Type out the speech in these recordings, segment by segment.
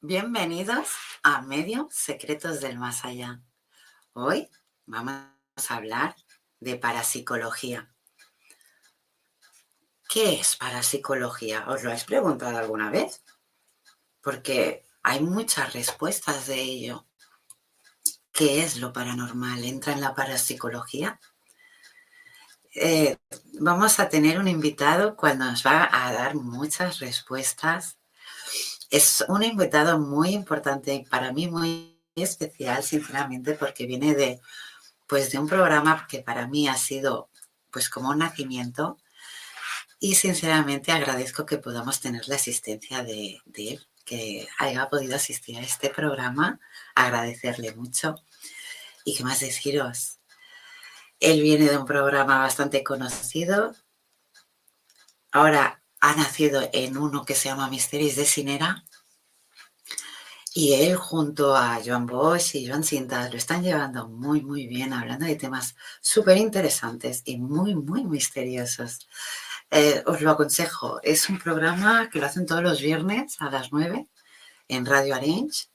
Bienvenidos a Medio Secretos del Más Allá. Hoy vamos a hablar de parapsicología. ¿Qué es parapsicología? ¿Os lo habéis preguntado alguna vez? Porque hay muchas respuestas de ello. ¿Qué es lo paranormal? ¿Entra en la parapsicología? Eh, vamos a tener un invitado cuando nos va a dar muchas respuestas es un invitado muy importante y para mí muy especial, sinceramente, porque viene de, pues, de un programa que para mí ha sido pues como un nacimiento y sinceramente agradezco que podamos tener la asistencia de, de él, que haya podido asistir a este programa, agradecerle mucho. ¿Y qué más deciros? Él viene de un programa bastante conocido. Ahora ha nacido en uno que se llama Misterios de Sinera. Y él junto a Joan Bosch y Joan Cintas lo están llevando muy, muy bien, hablando de temas súper interesantes y muy, muy misteriosos. Eh, os lo aconsejo, es un programa que lo hacen todos los viernes a las 9 en Radio Arrange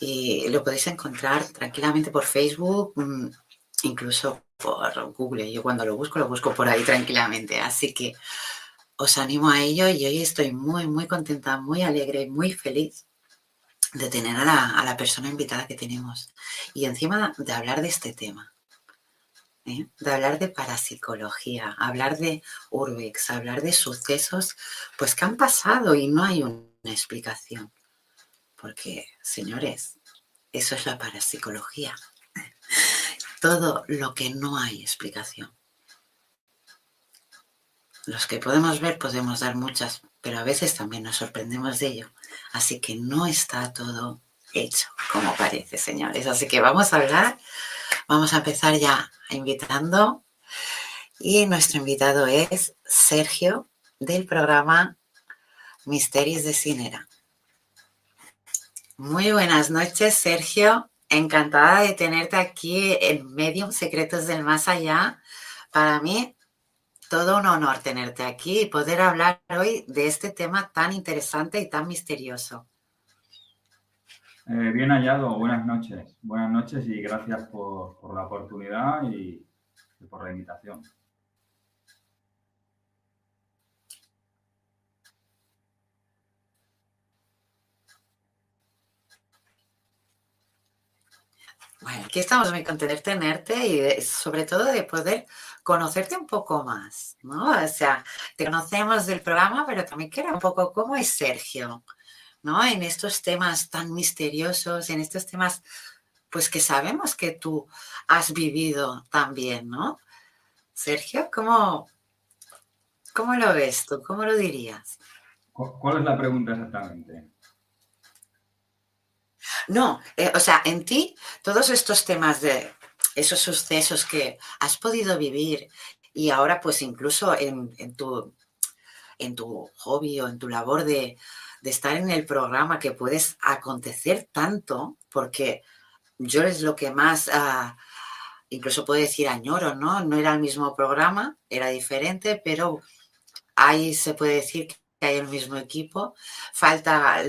y lo podéis encontrar tranquilamente por Facebook, mm, incluso por Google. Yo cuando lo busco, lo busco por ahí tranquilamente. Así que os animo a ello y hoy estoy muy, muy contenta, muy alegre, muy feliz de tener a la, persona invitada que tenemos. Y encima de hablar de este tema, ¿eh? de hablar de parapsicología, hablar de urbex, hablar de sucesos, pues que han pasado y no hay una explicación. Porque, señores, eso es la parapsicología. Todo lo que no hay explicación. Los que podemos ver podemos dar muchas, pero a veces también nos sorprendemos de ello. Así que no está todo hecho como parece, señores. Así que vamos a hablar, vamos a empezar ya invitando. Y nuestro invitado es Sergio del programa Misterios de Cinera. Muy buenas noches, Sergio. Encantada de tenerte aquí en Medium Secretos del Más Allá. Para mí todo un honor tenerte aquí y poder hablar hoy de este tema tan interesante y tan misterioso. Eh, bien hallado, buenas noches. Buenas noches y gracias por, la oportunidad y, por la invitación. Bueno, aquí estamos muy contentos de tenerte y sobre todo de poder conocerte un poco más, ¿no? O sea, te conocemos del programa, pero también quiero un poco cómo es Sergio, ¿no? En estos temas tan misteriosos, en estos temas, pues que sabemos que tú has vivido también, ¿no? Sergio, ¿cómo, cómo lo ves tú? ¿Cómo lo dirías? ¿Cuál es la pregunta exactamente? No, eh, o sea, en ti, todos estos temas de esos sucesos que has podido vivir y ahora pues incluso en, tu, en tu hobby o en tu labor de, estar en el programa que puedes acontecer tanto, porque yo es lo que más, ah, incluso puedo decir añoro, ¿no? No era el mismo programa, era diferente, pero ahí se puede decir que hay el mismo equipo. Falta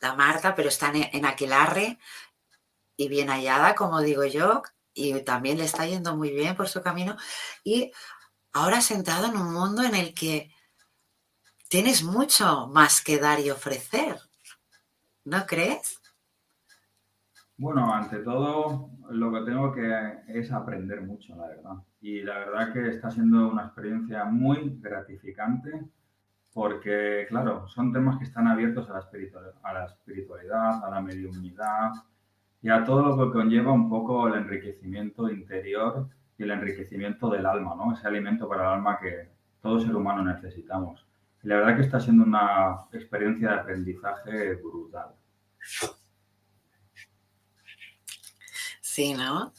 la Marta, pero está en, aquel arre y bien hallada, como digo yo, y también le está yendo muy bien por su camino. Y ahora sentado en un mundo en el que tienes mucho más que dar y ofrecer, ¿no crees? Bueno, ante todo, lo que tengo que es aprender mucho, la verdad. Y la verdad que está siendo una experiencia muy gratificante porque, claro, son temas que están abiertos a la, espiritualidad, a la espiritualidad, y a todo lo que conlleva un poco el enriquecimiento interior y el enriquecimiento del alma, ¿no? Ese alimento para el alma que todo ser humano necesitamos. Y la verdad que está siendo una experiencia de aprendizaje brutal. Sí, ¿no?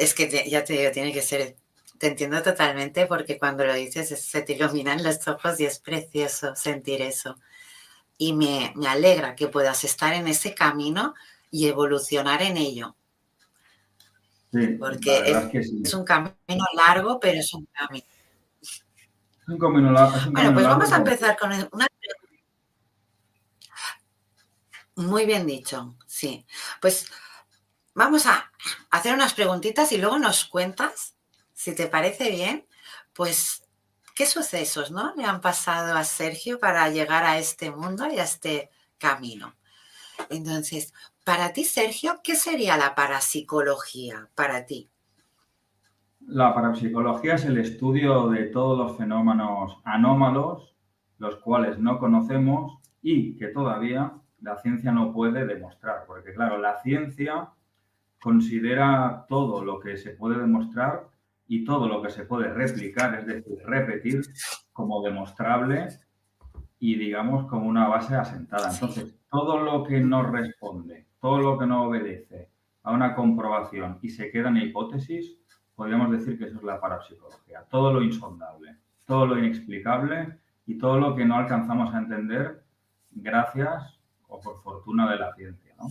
es que ya te digo, tiene que ser te entiendo totalmente porque cuando lo dices se te iluminan los ojos y es precioso sentir eso. Y me, alegra que puedas estar en ese camino y evolucionar en ello. Sí, porque es, un camino largo, pero es un camino. Es un camino largo. bueno, pues vamos a empezar con una. Muy bien dicho, sí. Pues vamos a hacer unas preguntitas y luego nos cuentas si te parece bien, pues, ¿qué sucesos ¿no? le han pasado a Sergio para llegar a este mundo y a este camino? Entonces, para ti, Sergio, ¿qué sería la parapsicología para ti? La parapsicología es el estudio de todos los fenómenos anómalos, los cuales no conocemos y que todavía la ciencia no puede demostrar. Porque claro, la ciencia considera todo lo que se puede demostrar y todo lo que se puede replicar, es decir, repetir como demostrable y digamos como una base asentada. Entonces, todo lo que no responde, todo lo que no obedece a una comprobación y se queda en hipótesis, podríamos decir que eso es la parapsicología. Todo lo insondable, todo lo inexplicable y todo lo que no alcanzamos a entender gracias o por fortuna de la ciencia. ¿no?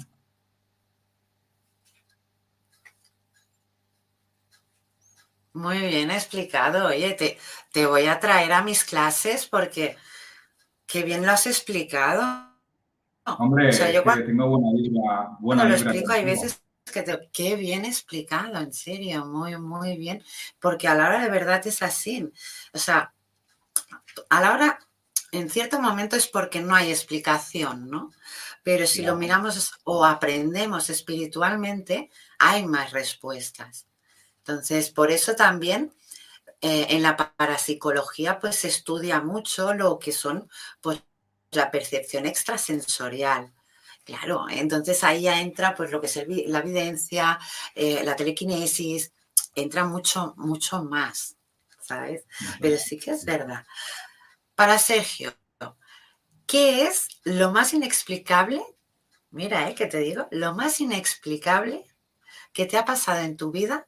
Muy bien explicado. Oye, te, te voy a traer a mis clases porque qué bien lo has explicado. Hombre, yo tengo buena vida. Buena lo explico, hay veces que te, qué bien explicado, en serio, muy, muy bien. Porque a la hora de verdad es así. O sea, a la hora, en cierto momento es porque no hay explicación, ¿no? Pero si lo miramos o aprendemos espiritualmente, hay más respuestas. Entonces, por eso también eh, en la parapsicología pues se estudia mucho lo que son pues la percepción extrasensorial. Claro, entonces ahí ya entra pues lo que es la evidencia, eh, la telequinesis, entra mucho, mucho más, ¿sabes? Pero sí que es verdad. Para Sergio, ¿qué es lo más inexplicable? Mira, ¿eh? Que te digo, lo más inexplicable que te ha pasado en tu vida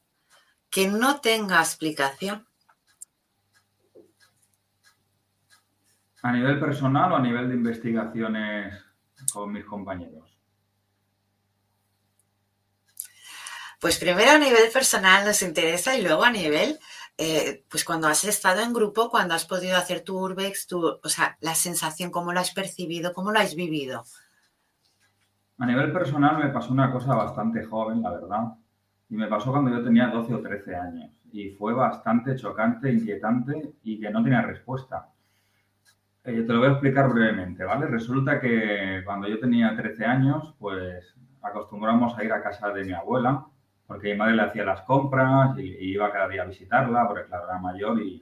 que no tenga explicación. ¿A nivel personal o a nivel de investigaciones con mis compañeros? Pues primero a nivel personal nos interesa y luego a nivel, eh, pues cuando has estado en grupo, cuando has podido hacer tu urbex, tu, o sea, la sensación, cómo lo has percibido, cómo lo has vivido. A nivel personal me pasó una cosa bastante joven, la verdad. Y me pasó cuando yo tenía 12 o 13 años. Y fue bastante chocante, inquietante y que no tenía respuesta. Eh, te lo voy a explicar brevemente, ¿vale? Resulta que cuando yo tenía 13 años, pues acostumbramos a ir a casa de mi abuela, porque mi madre le hacía las compras y, iba cada día a visitarla, porque claro, era mayor y,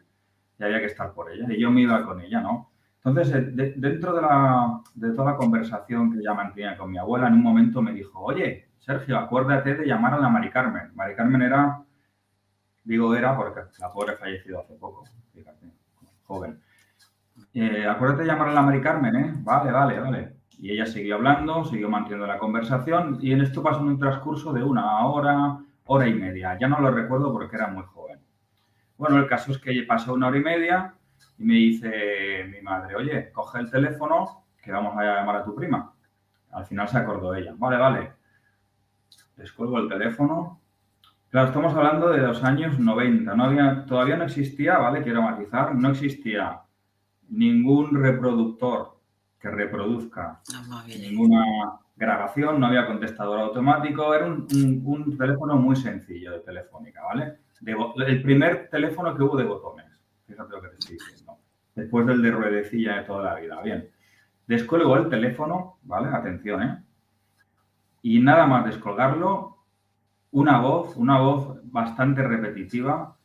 había que estar por ella. Y yo me iba con ella, ¿no? Entonces, eh, dentro de, la, de toda la conversación que ya mantenía con mi abuela, en un momento me dijo, oye, Sergio, acuérdate de llamar a la Mari Carmen. Mari Carmen era, digo era porque la pobre fallecido hace poco, fíjate, joven. Eh, acuérdate de llamar a la Mari Carmen, ¿eh? Vale, vale, vale. Y ella siguió hablando, siguió manteniendo la conversación y en esto pasó un transcurso de una hora, hora y media. Ya no lo recuerdo porque era muy joven. Bueno, el caso es que pasó una hora y media y me dice mi madre, oye, coge el teléfono que vamos a llamar a tu prima. Al final se acordó ella. Vale, vale. Les cuelgo el teléfono. Claro, estamos hablando de los años 90. No había, todavía no existía, ¿vale? Quiero matizar, no existía ningún reproductor que reproduzca ninguna grabación, no había contestador automático, era un, teléfono muy sencillo de telefónica, ¿vale? el primer teléfono que hubo de botones, fíjate lo que te estoy diciendo, después del de ruedecilla de toda la vida, bien. Descolgó el teléfono, ¿vale? Atención, ¿eh? Y nada más descolgarlo, una voz, una voz bastante repetitiva,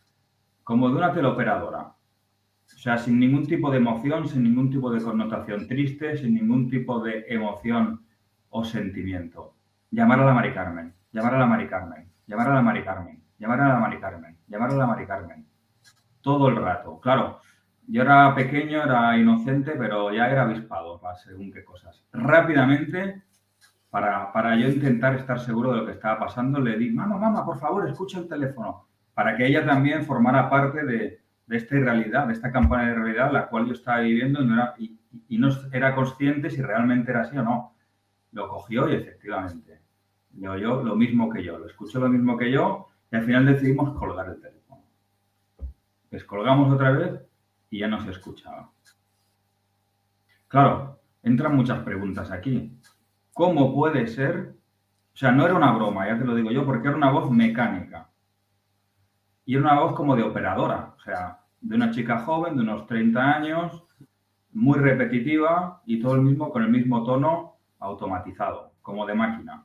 como de una teleoperadora. O sea, sin ningún tipo de emoción, sin ningún tipo de connotación triste, sin ningún tipo de emoción o sentimiento. Llamar a la Mari Carmen, llamar a la Mari Carmen, llamar a la Mari Carmen, llamar a la Mari Carmen, llamar a la Mari Carmen. Todo el rato. Claro, yo era pequeño, era inocente, pero ya era avispado según qué cosas. Rápidamente, para, para yo intentar estar seguro de lo que estaba pasando, le di, mamá, mamá, por favor, escucha el teléfono, para que ella también formara parte de, de esta realidad, de esta campaña de realidad, la cual yo estaba viviendo y no, era, consciente si realmente era así o no. Lo cogió y efectivamente le oyó lo mismo que yo, lo escuchó lo mismo que yo y al final decidimos colgar el teléfono. Descolgamos otra vez y ya no se escuchaba. Claro, entran muchas preguntas aquí. ¿Cómo puede ser? O sea, no era una broma, ya te lo digo yo, porque era una voz mecánica. Y era una voz como de operadora, o sea, de una chica joven de unos 30 años, muy repetitiva y todo el mismo con el mismo tono automatizado, como de máquina.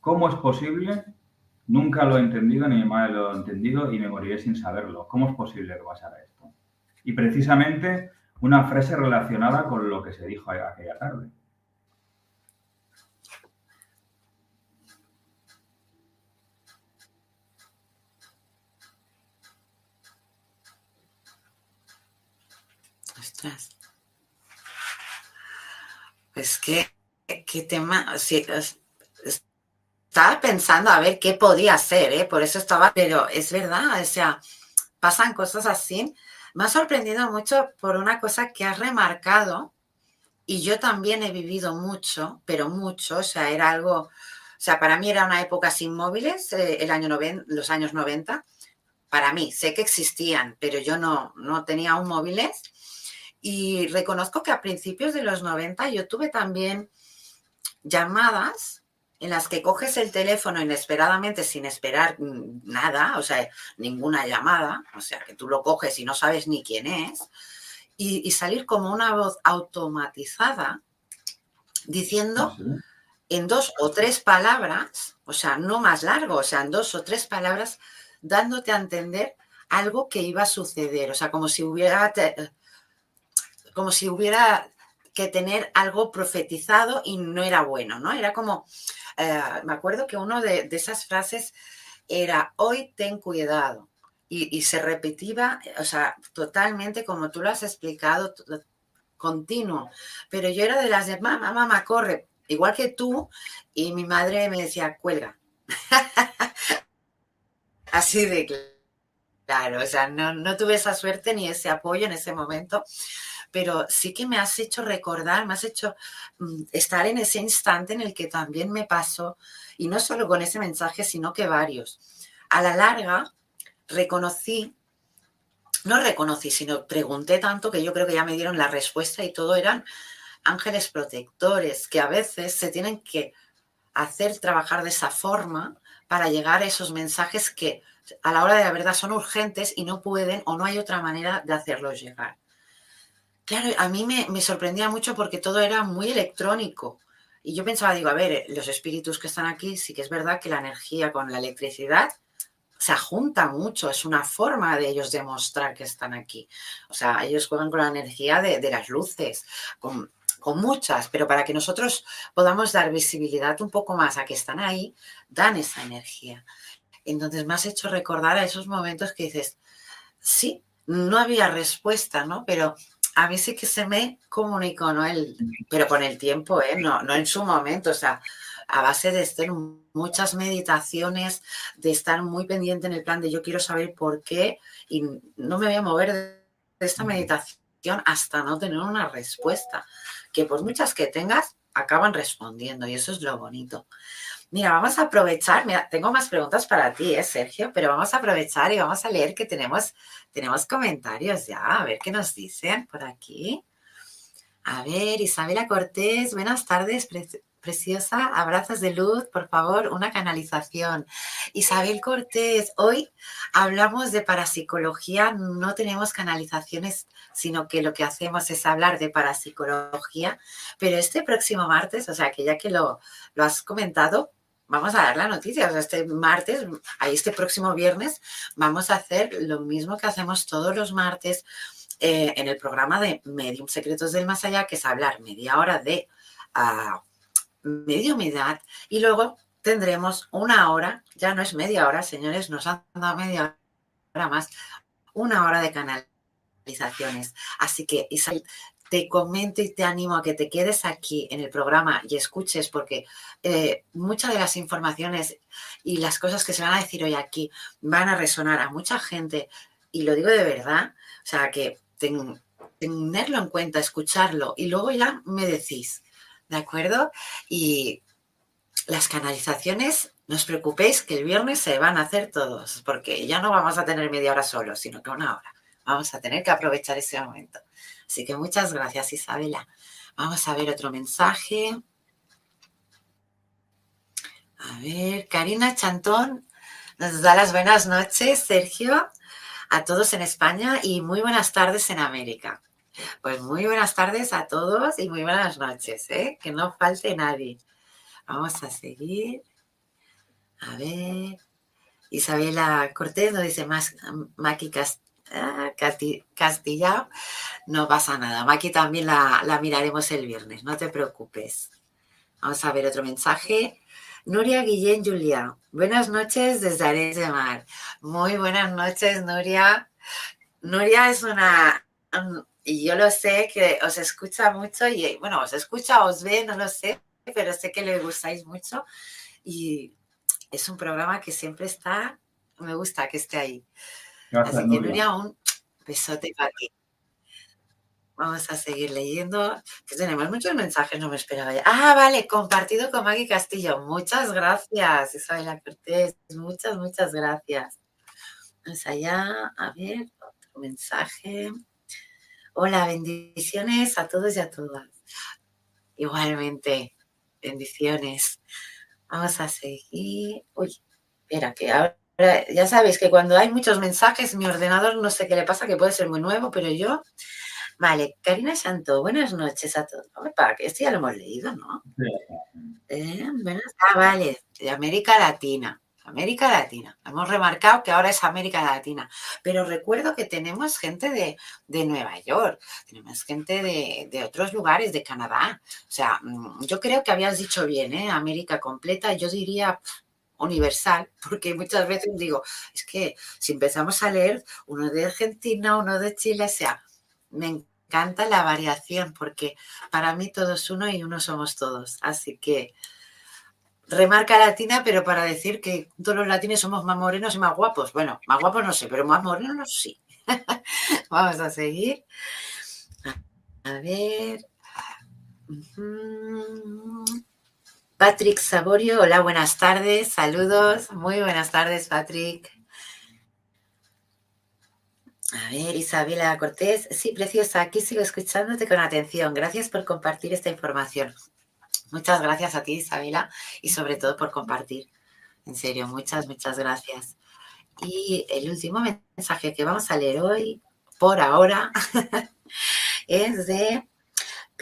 ¿Cómo es posible? Nunca lo he entendido, ni mi lo ha entendido y me moriré sin saberlo. ¿Cómo es posible que pasara esto? Y precisamente una frase relacionada con lo que se dijo aquella tarde. Pues qué, qué tema. estaba pensando a ver qué podía ser, ¿eh? por eso estaba, pero es verdad, o sea, pasan cosas así. Me ha sorprendido mucho por una cosa que has remarcado, y yo también he vivido mucho, pero mucho, o sea, era algo, o sea, para mí era una época sin móviles, eh, el año los años 90. Para mí, sé que existían, pero yo no, no tenía un móviles y reconozco que a principios de los 90 yo tuve también llamadas en las que coges el teléfono inesperadamente sin esperar nada, o sea, ninguna llamada, o sea, que tú lo coges y no sabes ni quién es, y, salir como una voz automatizada diciendo ah, en dos o tres palabras, o sea, no más largo, o sea, en dos o tres palabras, dándote a entender algo que iba a suceder, o sea, como si hubiera como si hubiera que tener algo profetizado y no era bueno, ¿no? Era como, eh, me acuerdo que una de, esas frases era, hoy ten cuidado. Y, se repetía, o sea, totalmente como tú lo has explicado, continuo. Pero yo era de las de, mamá, mamá, corre, igual que tú, y mi madre me decía, cuelga. Así de claro, o sea, no, no tuve esa suerte ni ese apoyo en ese momento pero sí que me has hecho recordar, me has hecho mm, estar en ese instante en el que también me pasó, y no solo con ese mensaje, sino que varios. A la larga, reconocí, no reconocí, sino pregunté tanto que yo creo que ya me dieron la respuesta y todo eran ángeles protectores, que a veces se tienen que hacer trabajar de esa forma para llegar a esos mensajes que a la hora de la verdad son urgentes y no pueden o no hay otra manera de hacerlos llegar. Claro, a mí me, sorprendía mucho porque todo era muy electrónico. Y yo pensaba, digo, a ver, los espíritus que están aquí, sí que es verdad que la energía con la electricidad se junta mucho, es una forma de ellos demostrar que están aquí. O sea, ellos juegan con la energía de, las luces, con, con, muchas, pero para que nosotros podamos dar visibilidad un poco más a que están ahí, dan esa energía. Entonces me has hecho recordar a esos momentos que dices, sí, no había respuesta, ¿no? Pero a mí sí que se me comunicó, ¿no? El, pero con el tiempo, ¿eh? No, no en su momento, o sea, a base de estar muchas meditaciones, de estar muy pendiente en el plan de yo quiero saber por qué y no me voy a mover de esta meditación hasta no tener una respuesta, que por muchas que tengas, acaban respondiendo y eso es lo bonito. Mira, vamos a aprovechar, mira, tengo más preguntas para ti, ¿eh, Sergio, pero vamos a aprovechar y vamos a leer que tenemos, tenemos comentarios ya, a ver qué nos dicen por aquí. A ver, Isabela Cortés, buenas tardes, preciosa, abrazos de luz, por favor, una canalización. Isabel Cortés, hoy hablamos de parapsicología, no tenemos canalizaciones, sino que lo que hacemos es hablar de parapsicología, pero este próximo martes, o sea que ya que lo, lo has comentado, vamos a dar la noticia. este martes, este próximo viernes, vamos a hacer lo mismo que hacemos todos los martes eh, en el programa de Medium Secretos del Más Allá, que es hablar media hora de uh, mediumidad y luego tendremos una hora, ya no es media hora, señores, nos han dado media hora más, una hora de canalizaciones. Así que, Isabel, te comento y te animo a que te quedes aquí en el programa y escuches porque eh, muchas de las informaciones y las cosas que se van a decir hoy aquí van a resonar a mucha gente y lo digo de verdad, o sea que tenerlo en cuenta, escucharlo y luego ya me decís, ¿de acuerdo? Y las canalizaciones, no os preocupéis que el viernes se van a hacer todos porque ya no vamos a tener media hora solo, sino que una hora. Vamos a tener que aprovechar ese momento. Así que muchas gracias, Isabela. Vamos a ver otro mensaje. A ver, Karina Chantón nos da las buenas noches, Sergio, a todos en España y muy buenas tardes en América. Pues muy buenas tardes a todos y muy buenas noches, ¿eh? que no falte nadie. Vamos a seguir. A ver. Isabela Cortés nos dice más Maki Ah, Castilla, no pasa nada. Aquí también la, miraremos el viernes, no te preocupes. Vamos a ver otro mensaje. Nuria Guillén Julia, buenas noches desde Ares de Mar. Muy buenas noches, Nuria. Nuria es una, y yo lo sé que os escucha mucho y bueno, os escucha, os ve, no lo sé, pero sé que le gustáis mucho y es un programa que siempre está, me gusta que esté ahí. Así que Nuria, un besote para ti. Vamos a seguir leyendo. Que tenemos muchos mensajes, no me esperaba ya. Ah, vale, compartido con Maggie Castillo. Muchas gracias, Isabela Cortés. Muchas, muchas gracias. Vamos allá, a ver, otro mensaje. Hola, bendiciones a todos y a todas. Igualmente, bendiciones. Vamos a seguir. Uy, espera, que ahora ya sabéis que cuando hay muchos mensajes, mi ordenador no sé qué le pasa, que puede ser muy nuevo, pero yo. Vale, Karina Santo, buenas noches a todos. Que esto ya lo hemos leído, ¿no? Eh, ah, vale, de América Latina. América Latina. Hemos remarcado que ahora es América Latina. Pero recuerdo que tenemos gente de, de Nueva York, tenemos gente de, de, otros lugares, de Canadá. O sea, mm, yo creo que habías dicho bien, ¿eh? América completa. Yo diría universal, porque muchas veces digo, es que si empezamos a leer uno de Argentina, uno de Chile, o sea, me encanta la variación, porque para mí todos uno y uno somos todos. Así que remarca latina, pero para decir que todos los latines somos más morenos y más guapos. Bueno, más guapos no sé, pero más morenos sí. Vamos a seguir. A ver. Patrick Saborio, hola, buenas tardes, saludos, muy buenas tardes, Patrick. A ver, Isabela Cortés, sí, preciosa, aquí sigo escuchándote con atención. Gracias por compartir esta información. Muchas gracias a ti, Isabela, y sobre todo por compartir. En serio, muchas, muchas gracias. Y el último mensaje que vamos a leer hoy, por ahora, es de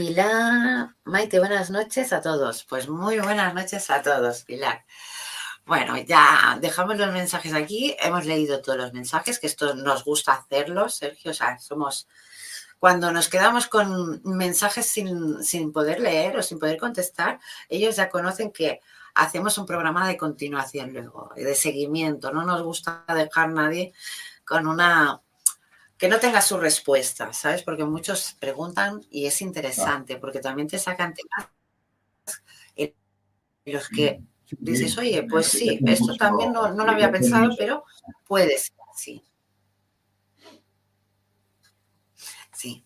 Pilar, Maite, buenas noches a todos. Pues muy buenas noches a todos, Pilar. Bueno, ya dejamos los mensajes aquí. Hemos leído todos los mensajes, que esto nos gusta hacerlo, Sergio. O sea, somos. Cuando nos quedamos con mensajes sin, sin poder leer o sin poder contestar, ellos ya conocen que hacemos un programa de continuación luego, de seguimiento. No nos gusta dejar nadie con una que no tenga su respuesta, ¿sabes? Porque muchos preguntan y es interesante, porque también te sacan temas en los que dices, oye, pues sí, esto también no, lo había pensado, pero puede ser así. Sí.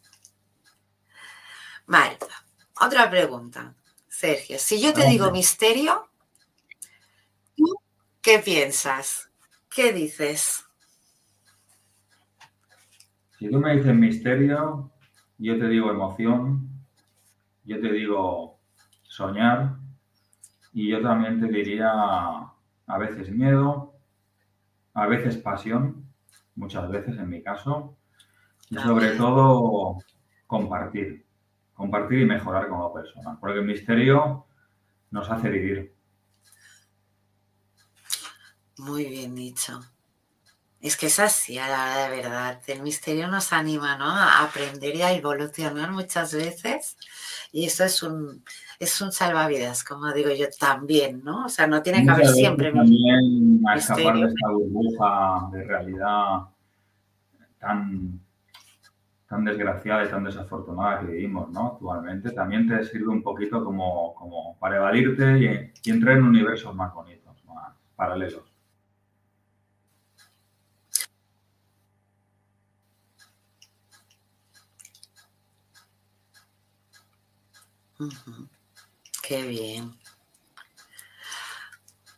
Vale, otra pregunta, Sergio. Si yo te digo misterio, qué piensas? ¿Qué dices? Si tú me dices misterio, yo te digo emoción, yo te digo soñar y yo también te diría a veces miedo, a veces pasión, muchas veces en mi caso, y sobre todo compartir, compartir y mejorar como persona, porque el misterio nos hace vivir. Muy bien dicho. Es que es así, a la de verdad. El misterio nos anima, ¿no? A aprender y a evolucionar muchas veces. Y eso es un, es un salvavidas, como digo yo, también, ¿no? O sea, no tiene que haber siempre. También a escapar de esta burbuja de realidad tan, tan desgraciada y tan desafortunada que vivimos, ¿no? Actualmente, también te sirve un poquito como, como para evadirte y, y entrar en universos más bonitos, más paralelos. Qué bien.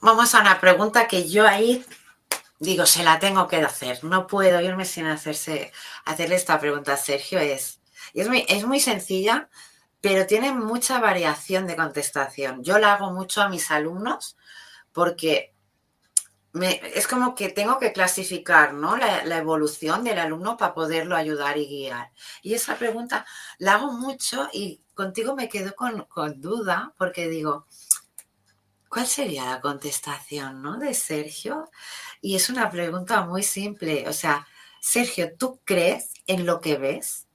Vamos a una pregunta que yo ahí digo, se la tengo que hacer. No puedo irme sin hacerse, hacerle esta pregunta a Sergio. Es, es, muy, es muy sencilla, pero tiene mucha variación de contestación. Yo la hago mucho a mis alumnos porque es como que tengo que clasificar ¿no? la, evolución del alumno para poderlo ayudar y guiar. Y esa pregunta la hago mucho y contigo me quedo con, duda porque digo, ¿cuál sería la contestación ¿no? de Sergio? Y es una pregunta muy simple. O sea, Sergio, ¿tú crees en lo que ves?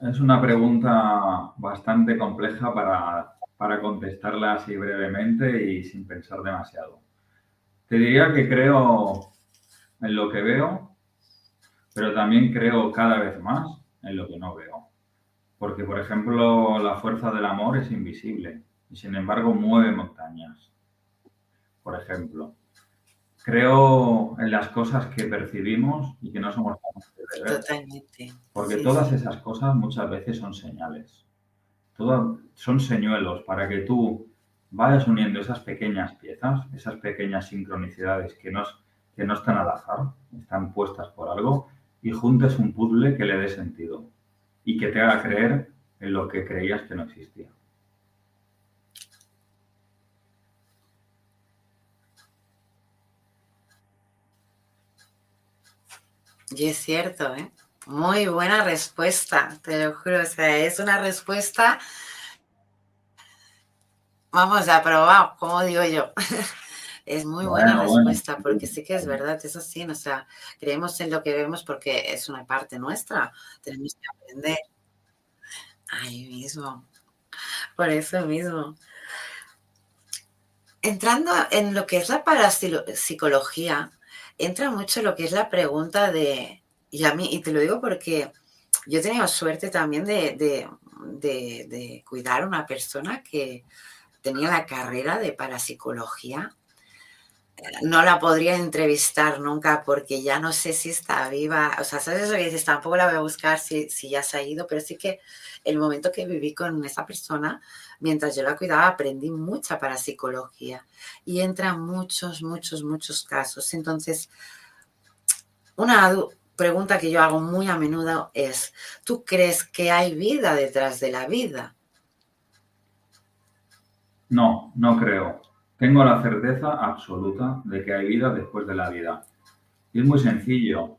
Es una pregunta bastante compleja para para contestarla así brevemente y sin pensar demasiado. Te diría que creo en lo que veo, pero también creo cada vez más en lo que no veo. Porque, por ejemplo, la fuerza del amor es invisible y, sin embargo, mueve montañas. Por ejemplo, creo en las cosas que percibimos y que no somos capaces de ver. Totalmente. Porque todas esas cosas muchas veces son señales son señuelos para que tú vayas uniendo esas pequeñas piezas, esas pequeñas sincronicidades que no, que no están al azar, están puestas por algo, y juntes un puzzle que le dé sentido y que te haga creer en lo que creías que no existía. Y es cierto, ¿eh? Muy buena respuesta, te lo juro. O sea, es una respuesta. Vamos a probar, como digo yo. Es muy buena respuesta, porque sí que es verdad, eso sí, o sea, creemos en lo que vemos porque es una parte nuestra, tenemos que aprender. Ahí mismo, por eso mismo. Entrando en lo que es la parapsicología, entra mucho lo que es la pregunta de, y a mí, y te lo digo porque yo he tenido suerte también de, cuidar a una persona que tenía la carrera de parapsicología. No la podría entrevistar nunca porque ya no sé si está viva. O sea, ¿sabes eso que dices? Tampoco la voy a buscar si, si ya se ha ido, pero sí que el momento que viví con esa persona, mientras yo la cuidaba, aprendí mucha parapsicología. Y entran muchos, muchos, muchos casos. Entonces, una, pregunta que yo hago muy a menudo es, ¿tú crees que hay vida detrás de la vida? No, no creo. Tengo la certeza absoluta de que hay vida después de la vida. Y es muy sencillo.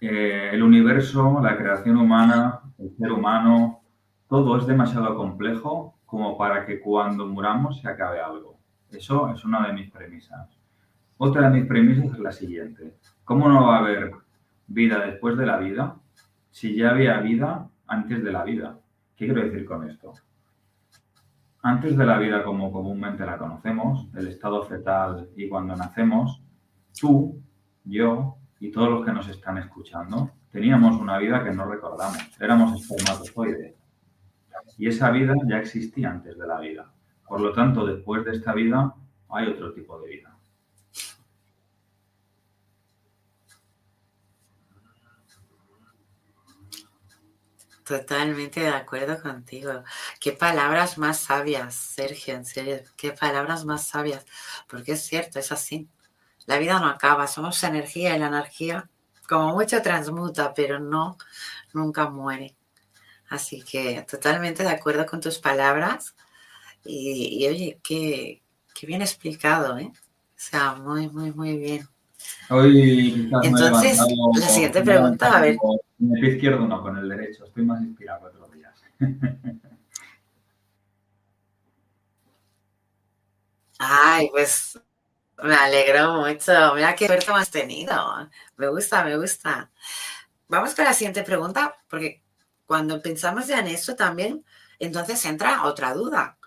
Eh, el universo, la creación humana, el ser humano, todo es demasiado complejo como para que cuando muramos se acabe algo. Eso es una de mis premisas. Otra de mis premisas es la siguiente. ¿Cómo no va a haber vida después de la vida si ya había vida antes de la vida? ¿Qué quiero decir con esto? Antes de la vida como comúnmente la conocemos, el estado fetal y cuando nacemos, tú, yo y todos los que nos están escuchando, teníamos una vida que no recordamos. Éramos espermatozoides. Y esa vida ya existía antes de la vida. Por lo tanto, después de esta vida hay otro tipo de vida. Totalmente de acuerdo contigo. Qué palabras más sabias, Sergio, en serio, qué palabras más sabias. Porque es cierto, es así. La vida no acaba, somos energía y la energía como mucho transmuta, pero no, nunca muere. Así que totalmente de acuerdo con tus palabras. Y, oye, qué, qué, bien explicado, ¿eh? O sea, muy, muy, muy bien. Hoy Entonces, la siguiente pregunta, a ver. Con el pie izquierdo no, con el derecho. Estoy más inspirado otros días. Ay, pues me alegro mucho. Mira qué suerte hemos tenido. Me gusta, me gusta. Vamos con la siguiente pregunta, porque cuando pensamos ya en eso también, entonces entra otra duda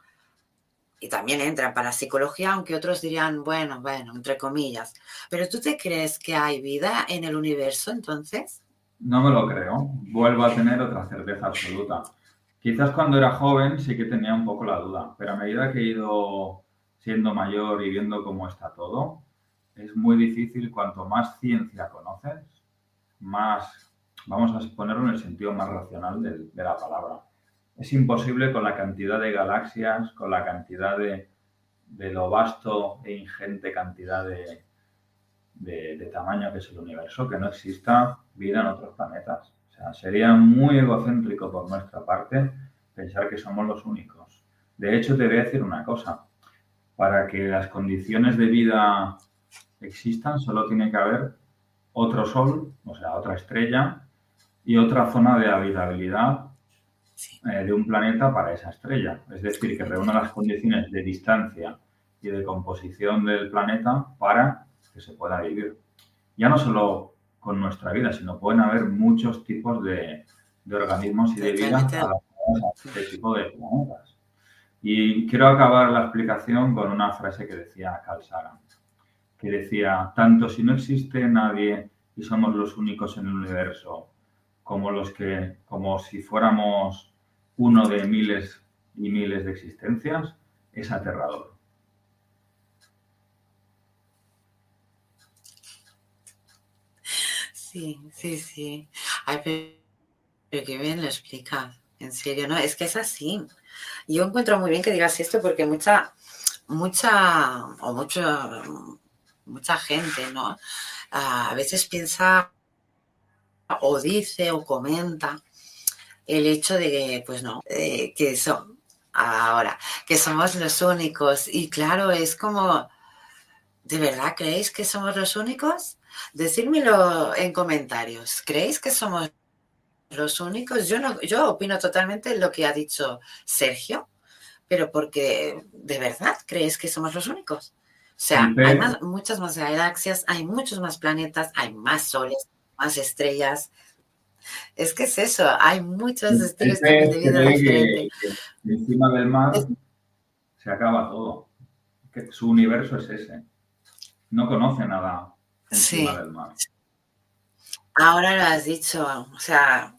y también entra para psicología, aunque otros dirían, bueno, bueno, entre comillas. Pero tú te crees que hay vida en el universo entonces? No me lo creo. Vuelvo a tener otra certeza absoluta. Quizás cuando era joven sí que tenía un poco la duda, pero a medida que he ido siendo mayor y viendo cómo está todo, es muy difícil cuanto más ciencia conoces, más, vamos a ponerlo en el sentido más racional de la palabra es imposible con la cantidad de galaxias, con la cantidad de, lo vasto e ingente cantidad de, de, tamaño que es el universo, que no exista vida en otros planetas. O sea, sería muy egocéntrico por nuestra parte pensar que somos los únicos. De hecho, te voy a decir una cosa. Para que las condiciones de vida existan, solo tiene que haber otro sol, o sea, otra estrella, y otra zona de habitabilidad eh, de un planeta para esa estrella. Es decir, que reúna las condiciones de distancia y de composición del planeta para que se pueda vivir. Ya no solo con nuestra vida, sino pueden haber muchos tipos de, organismos y de vida a este tipo de planetas. Y quiero acabar la explicación con una frase que decía Carl Sagan, que decía, tanto si no existe nadie y somos los únicos en el universo, como los que, como si fuéramos uno de miles y miles de existencias, es aterrador. Sí, sí, sí. Ay, pero, qué bien lo explicas. En serio, ¿no? Es que es así. Yo encuentro muy bien que digas esto porque mucha, mucha, o mucho, mucha gente, ¿no? A veces piensa o dice o comenta el hecho de que, pues no, que son, ahora, que somos los únicos. Y claro, es como, ¿de verdad creéis que somos los únicos? Decídmelo en comentarios. ¿Creéis que somos los únicos? Yo, no, yo opino totalmente lo que ha dicho Sergio, pero porque, ¿de verdad creéis que somos los únicos? O sea, hay muchas más galaxias, hay muchos más planetas, hay más soles, más estrellas, es que es eso, hay muchos estilos de vida diferentes. Encima del mar se acaba todo. Que su universo es ese. No conoce nada encima del mar. Ahora lo has dicho, o sea,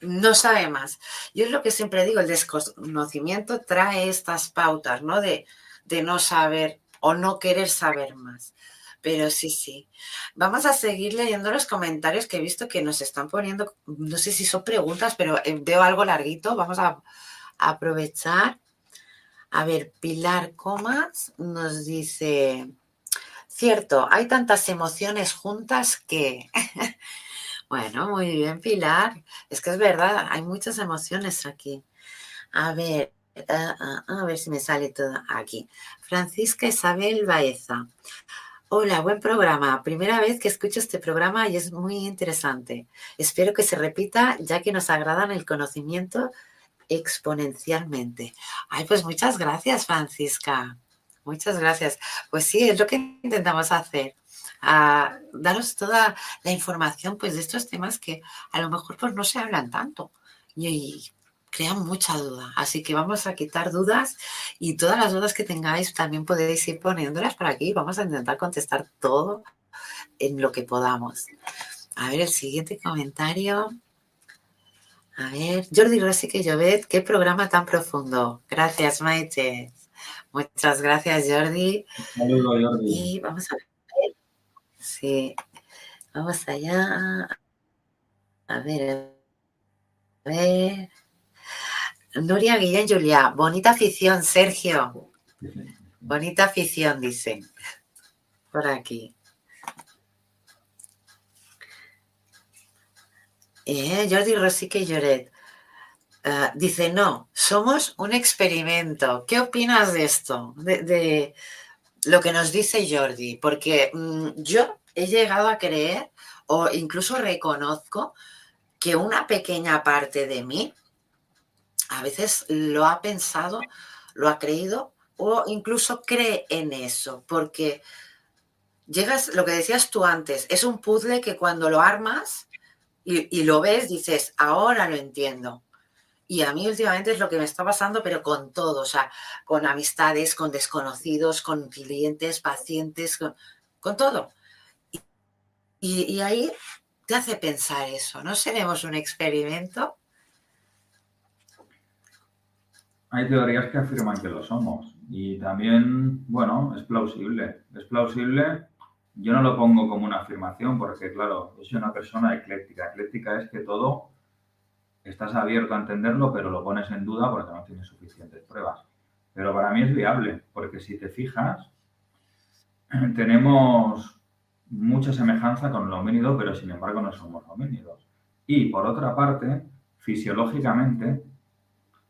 no sabe más. Yo es lo que siempre digo, el desconocimiento trae estas pautas, ¿no? De, de no saber o no querer saber más. Pero sí, sí. Vamos a seguir leyendo los comentarios que he visto que nos están poniendo. No sé si son preguntas, pero eh, veo algo larguito. Vamos a, aprovechar. A ver, Pilar Comas nos dice, cierto, hay tantas emociones juntas que... bueno, muy bien, Pilar. Es que es verdad, hay muchas emociones aquí. A ver, ah, ah, a ver si me sale todo aquí. Francisca Isabel Baeza. Hola, buen programa. Primera vez que escucho este programa y es muy interesante. Espero que se repita ya que nos agradan el conocimiento exponencialmente. Ay, pues muchas gracias, Francisca. Muchas gracias. Pues sí, es lo que intentamos hacer. A daros toda la información pues, de estos temas que a lo mejor pues, no se hablan tanto y, crean mucha duda. Así que vamos a quitar dudas y todas las dudas que tengáis también podéis ir poniéndolas por aquí. Vamos a intentar contestar todo en lo que podamos. A ver, el siguiente comentario. A ver, Jordi Rossi que Llobet, qué programa tan profundo. Gracias, Maite. Muchas gracias, Jordi. Jordi. Y vamos a ver. Sí, vamos allá. A ver, a ver. Nuria Guillén Julia, bonita afición, Sergio. Bonita afición, dicen. Por aquí. Eh, Jordi Rosique Lloret. Uh, dice, no, somos un experimento. ¿Qué opinas de esto? De, lo que nos dice Jordi. Porque mm, yo he llegado a creer o incluso reconozco que una pequeña parte de mí a veces lo ha pensado, lo ha creído o incluso cree en eso. Porque llegas, lo que decías tú antes, es un puzzle que cuando lo armas y, lo ves, dices, ahora lo entiendo. Y a mí últimamente es lo que me está pasando, pero con todo, o sea, con amistades, con desconocidos, con clientes, pacientes, con, todo. Y, y, ahí te hace pensar eso, ¿no seremos un experimento? Hay teorías que afirman que lo somos y también, bueno, es plausible. Es plausible yo no lo pongo como una afirmación porque, claro, yo soy una persona ecléctica. Ecléctica es que todo estás abierto a entenderlo, pero lo pones en duda porque no tienes suficientes pruebas. Pero para mí es viable, porque si te fijas, tenemos mucha semejanza con los homínidos, pero sin embargo no somos homínidos. Y por otra parte, fisiológicamente,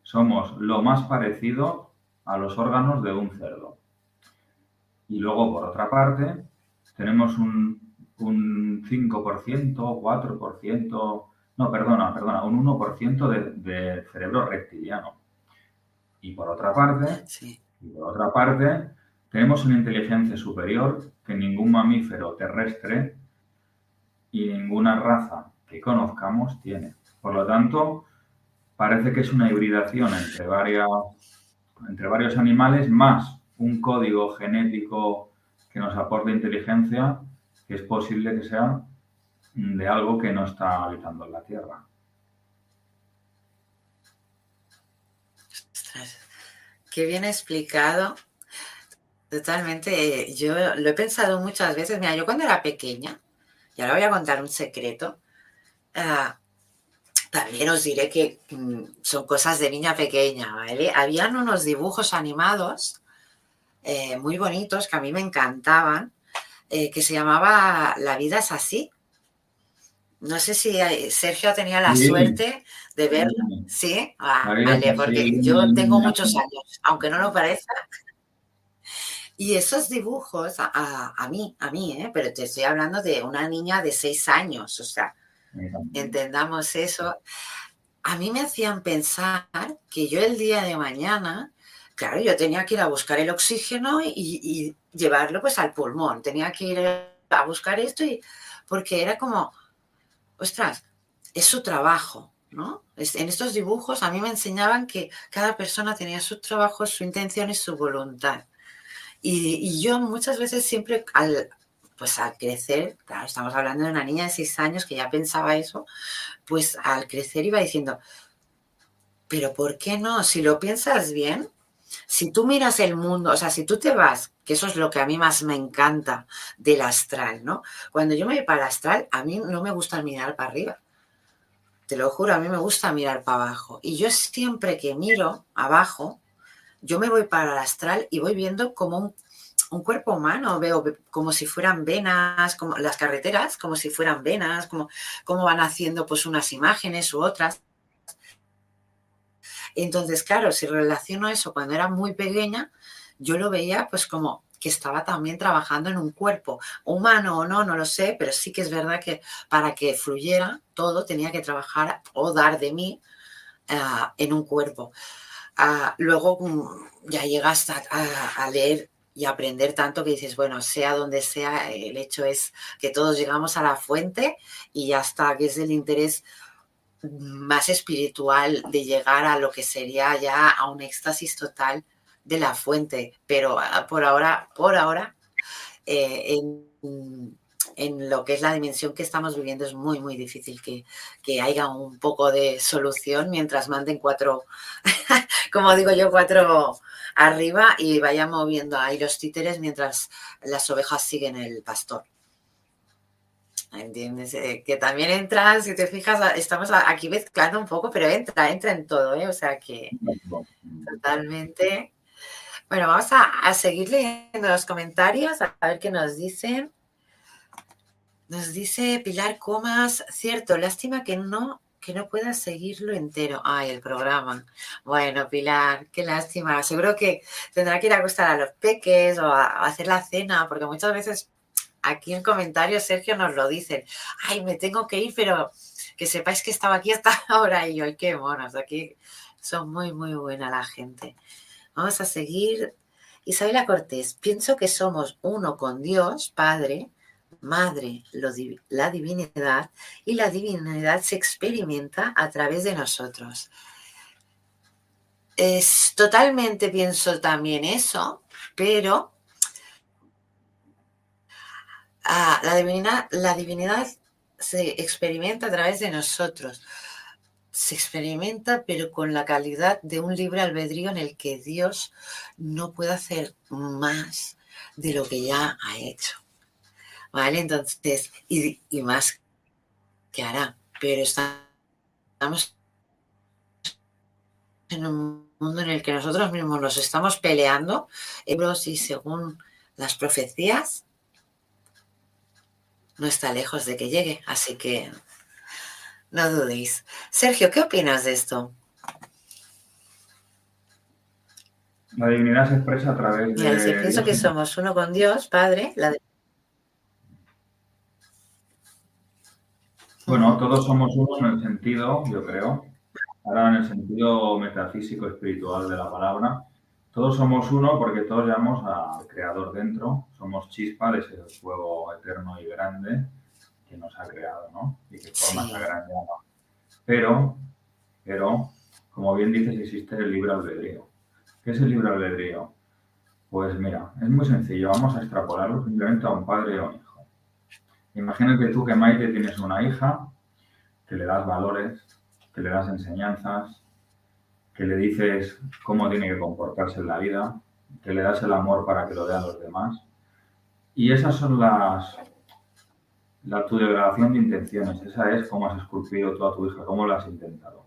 somos lo más parecido a los órganos de un cerdo. Y luego, por otra parte, tenemos un, 5%, 4%, no, perdona, perdona, un 1% de, de, cerebro reptiliano. Y por otra parte, y por otra parte, tenemos una inteligencia superior que ningún mamífero terrestre y ninguna raza que conozcamos tiene. Por lo tanto, parece que es una hibridación entre, varias, entre varios animales más un código genético que nos aporte inteligencia, que es posible que sea de algo que no está habitando en la Tierra. qué bien explicado. Totalmente. Yo lo he pensado muchas veces. Mira, yo cuando era pequeña, y ahora voy a contar un secreto, ah, también os diré que mm, son cosas de niña pequeña, ¿vale? Habían unos dibujos animados eh, muy bonitos que a mí me encantaban, eh, que se llamaba La vida es así. No sé si eh, Sergio tenía la suerte de verlo. Sí, ah, vale, porque yo tengo muchos años, aunque no lo parezca. Y esos dibujos, a, mí, a mí, pero te estoy hablando de una niña de seis años, o sea, entendamos eso. A mí me hacían pensar que yo el día de mañana claro, yo tenía que ir a buscar el oxígeno y, llevarlo pues al pulmón. Tenía que ir a buscar esto y porque era como, ostras, es su trabajo, ¿no? En estos dibujos a mí me enseñaban que cada persona tenía su trabajo, su intención y su voluntad. Y, yo muchas veces siempre al, pues al crecer, claro, estamos hablando de una niña de seis años que ya pensaba eso, pues al crecer iba diciendo, pero ¿por qué no? Si lo piensas bien, si tú miras el mundo, o sea, si tú te vas, que eso es lo que a mí más me encanta del astral, ¿no? Cuando yo me voy para el astral, a mí no me gusta mirar para arriba. Te lo juro, a mí me gusta mirar para abajo. Y yo siempre que miro abajo, yo me voy para el astral y voy viendo como un, cuerpo humano, veo como si fueran venas, como las carreteras, como si fueran venas, como, van haciendo pues unas imágenes u otras. Entonces, claro, si relaciono eso cuando era muy pequeña, yo lo veía pues como que estaba también trabajando en un cuerpo, humano o no, no lo sé, pero sí que es verdad que para que fluyera todo tenía que trabajar o dar de mí ah, en un cuerpo. Ah, luego mm, ya llegas a, leer y aprender tanto que dices, bueno, sea donde sea, el hecho es que todos llegamos a la fuente y ya está, que es el interés más espiritual de llegar a lo que sería ya a un éxtasis total de la fuente, pero ah, por ahora, por ahora, eh, en, lo que es la dimensión que estamos viviendo es muy, muy difícil que, que haya un poco de solución mientras manden cuatro, como digo yo, cuatro arriba y vaya moviendo ahí los títeres mientras las ovejas siguen el pastor. ¿Entiendes? Eh, que también entra, si te fijas, estamos aquí mezclando un poco, pero entra, entra en todo, ¿eh? O sea que totalmente bueno, vamos a, seguir leyendo los comentarios, a ver qué nos dicen. Nos dice Pilar Comas, cierto, lástima que no, que no pueda seguirlo entero. Ay, el programa. Bueno, Pilar, qué lástima. Seguro que tendrá que ir a acostar a los peques o a, hacer la cena, porque muchas veces aquí en comentarios Sergio nos lo dicen. Ay, me tengo que ir, pero que sepáis que estaba aquí hasta ahora y hoy qué monos. Aquí son muy, muy buena la gente. Vamos a seguir. Isabela Cortés, pienso que somos uno con Dios, Padre, Madre, la divinidad, y la divinidad se experimenta a través de nosotros. Es totalmente pienso también eso, pero ah, la, la divinidad se experimenta a través de nosotros se experimenta, pero con la calidad de un libre albedrío en el que Dios no puede hacer más de lo que ya ha hecho. ¿Vale? Entonces, y, más que hará, pero estamos en un mundo en el que nosotros mismos nos estamos peleando, y según las profecías, no está lejos de que llegue. Así que no dudéis. Sergio, ¿qué opinas de esto? La divinidad se expresa a través de... Mira, si pienso que somos uno con Dios, Padre, la Bueno, todos somos uno en el sentido, yo creo, ahora en el sentido metafísico espiritual de la palabra, todos somos uno porque todos llevamos al Creador dentro, somos chispa de ese fuego eterno y grande que nos ha creado, ¿no? Y que forma esa gran llama. Pero, pero, como bien dices, existe el libre albedrío. ¿Qué es el libre albedrío? Pues mira, es muy sencillo. Vamos a extrapolarlo simplemente a un padre a un hijo. Imagínate tú que Maite tienes una hija, que le das valores, que le das enseñanzas, que le dices cómo tiene que comportarse en la vida, que le das el amor para que lo vean los demás. Y esas son las, la, tu degradación de intenciones, esa es cómo has esculpido tú a tu hija, cómo lo has intentado.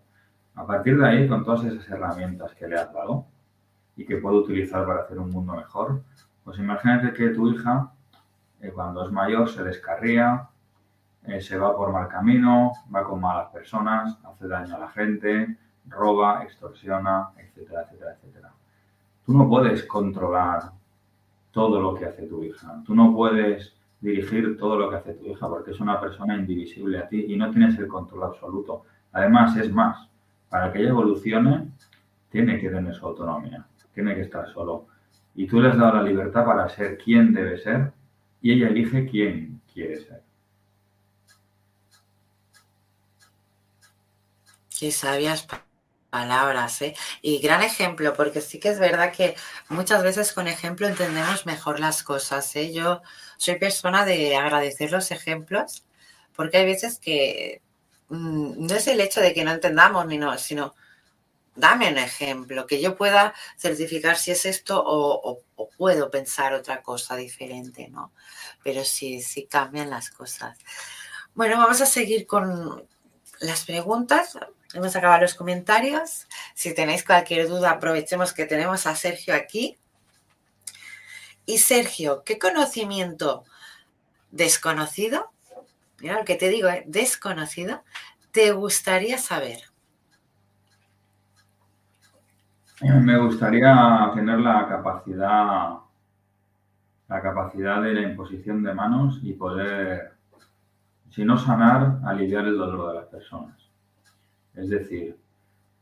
A partir de ahí, con todas esas herramientas que le has dado y que puede utilizar para hacer un mundo mejor, pues imagínate que tu hija, cuando es mayor, se descarría, eh, se va por mal camino, va con malas personas, hace daño a la gente, roba, extorsiona, etcétera, etcétera, etcétera. Tú no puedes controlar todo lo que hace tu hija. Tú no puedes dirigir todo lo que hace tu hija, porque es una persona indivisible a ti y no tienes el control absoluto. Además, es más, para que ella evolucione, tiene que tener su autonomía, tiene que estar solo. Y tú le has dado la libertad para ser quien debe ser y ella elige quién quiere ser. Qué sabias palabras, ¿eh? Y gran ejemplo, porque sí que es verdad que muchas veces con ejemplo entendemos mejor las cosas, ¿eh? Yo soy persona de agradecer los ejemplos, porque hay veces que mm, no es el hecho de que no entendamos ni no, sino dame un ejemplo, que yo pueda certificar si es esto o, puedo pensar otra cosa diferente, ¿no? Pero sí, sí cambian las cosas. Bueno, vamos a seguir con las preguntas. Hemos acabado los comentarios. Si tenéis cualquier duda, aprovechemos que tenemos a Sergio aquí y Sergio, ¿qué conocimiento desconocido, mira lo que te digo, ¿eh? desconocido, te gustaría saber? Me gustaría tener la capacidad la capacidad de la imposición de manos y poder, si no sanar, aliviar el dolor de las personas. Es decir,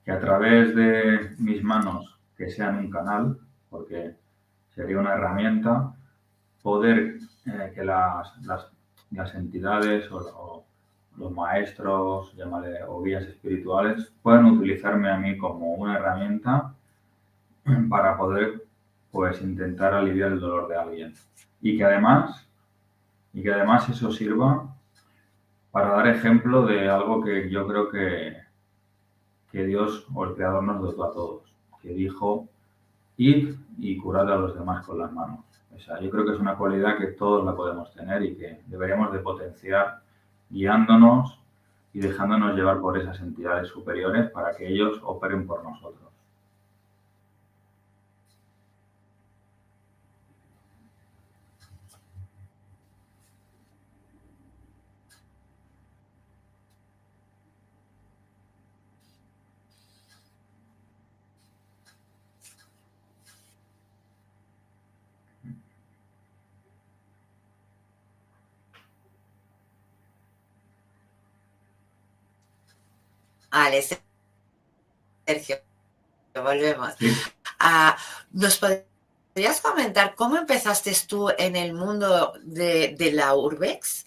que a través de mis manos, que sean un canal, porque sería una herramienta, poder eh, que las, las, entidades o, los maestros o guías espirituales puedan utilizarme a mí como una herramienta para poder pues intentar aliviar el dolor de alguien. Y que además, y que además eso sirva para dar ejemplo de algo que yo creo que, que Dios o el Creador nos dotó a todos, que dijo, id y curad a los demás con las manos. O sea, yo creo que es una cualidad que todos la podemos tener y que deberíamos de potenciar guiándonos y dejándonos llevar por esas entidades superiores para que ellos operen por nosotros. Vale, Sergio, volvemos. Ah, ¿Nos podrías comentar cómo empezaste tú en el mundo de, la Urbex?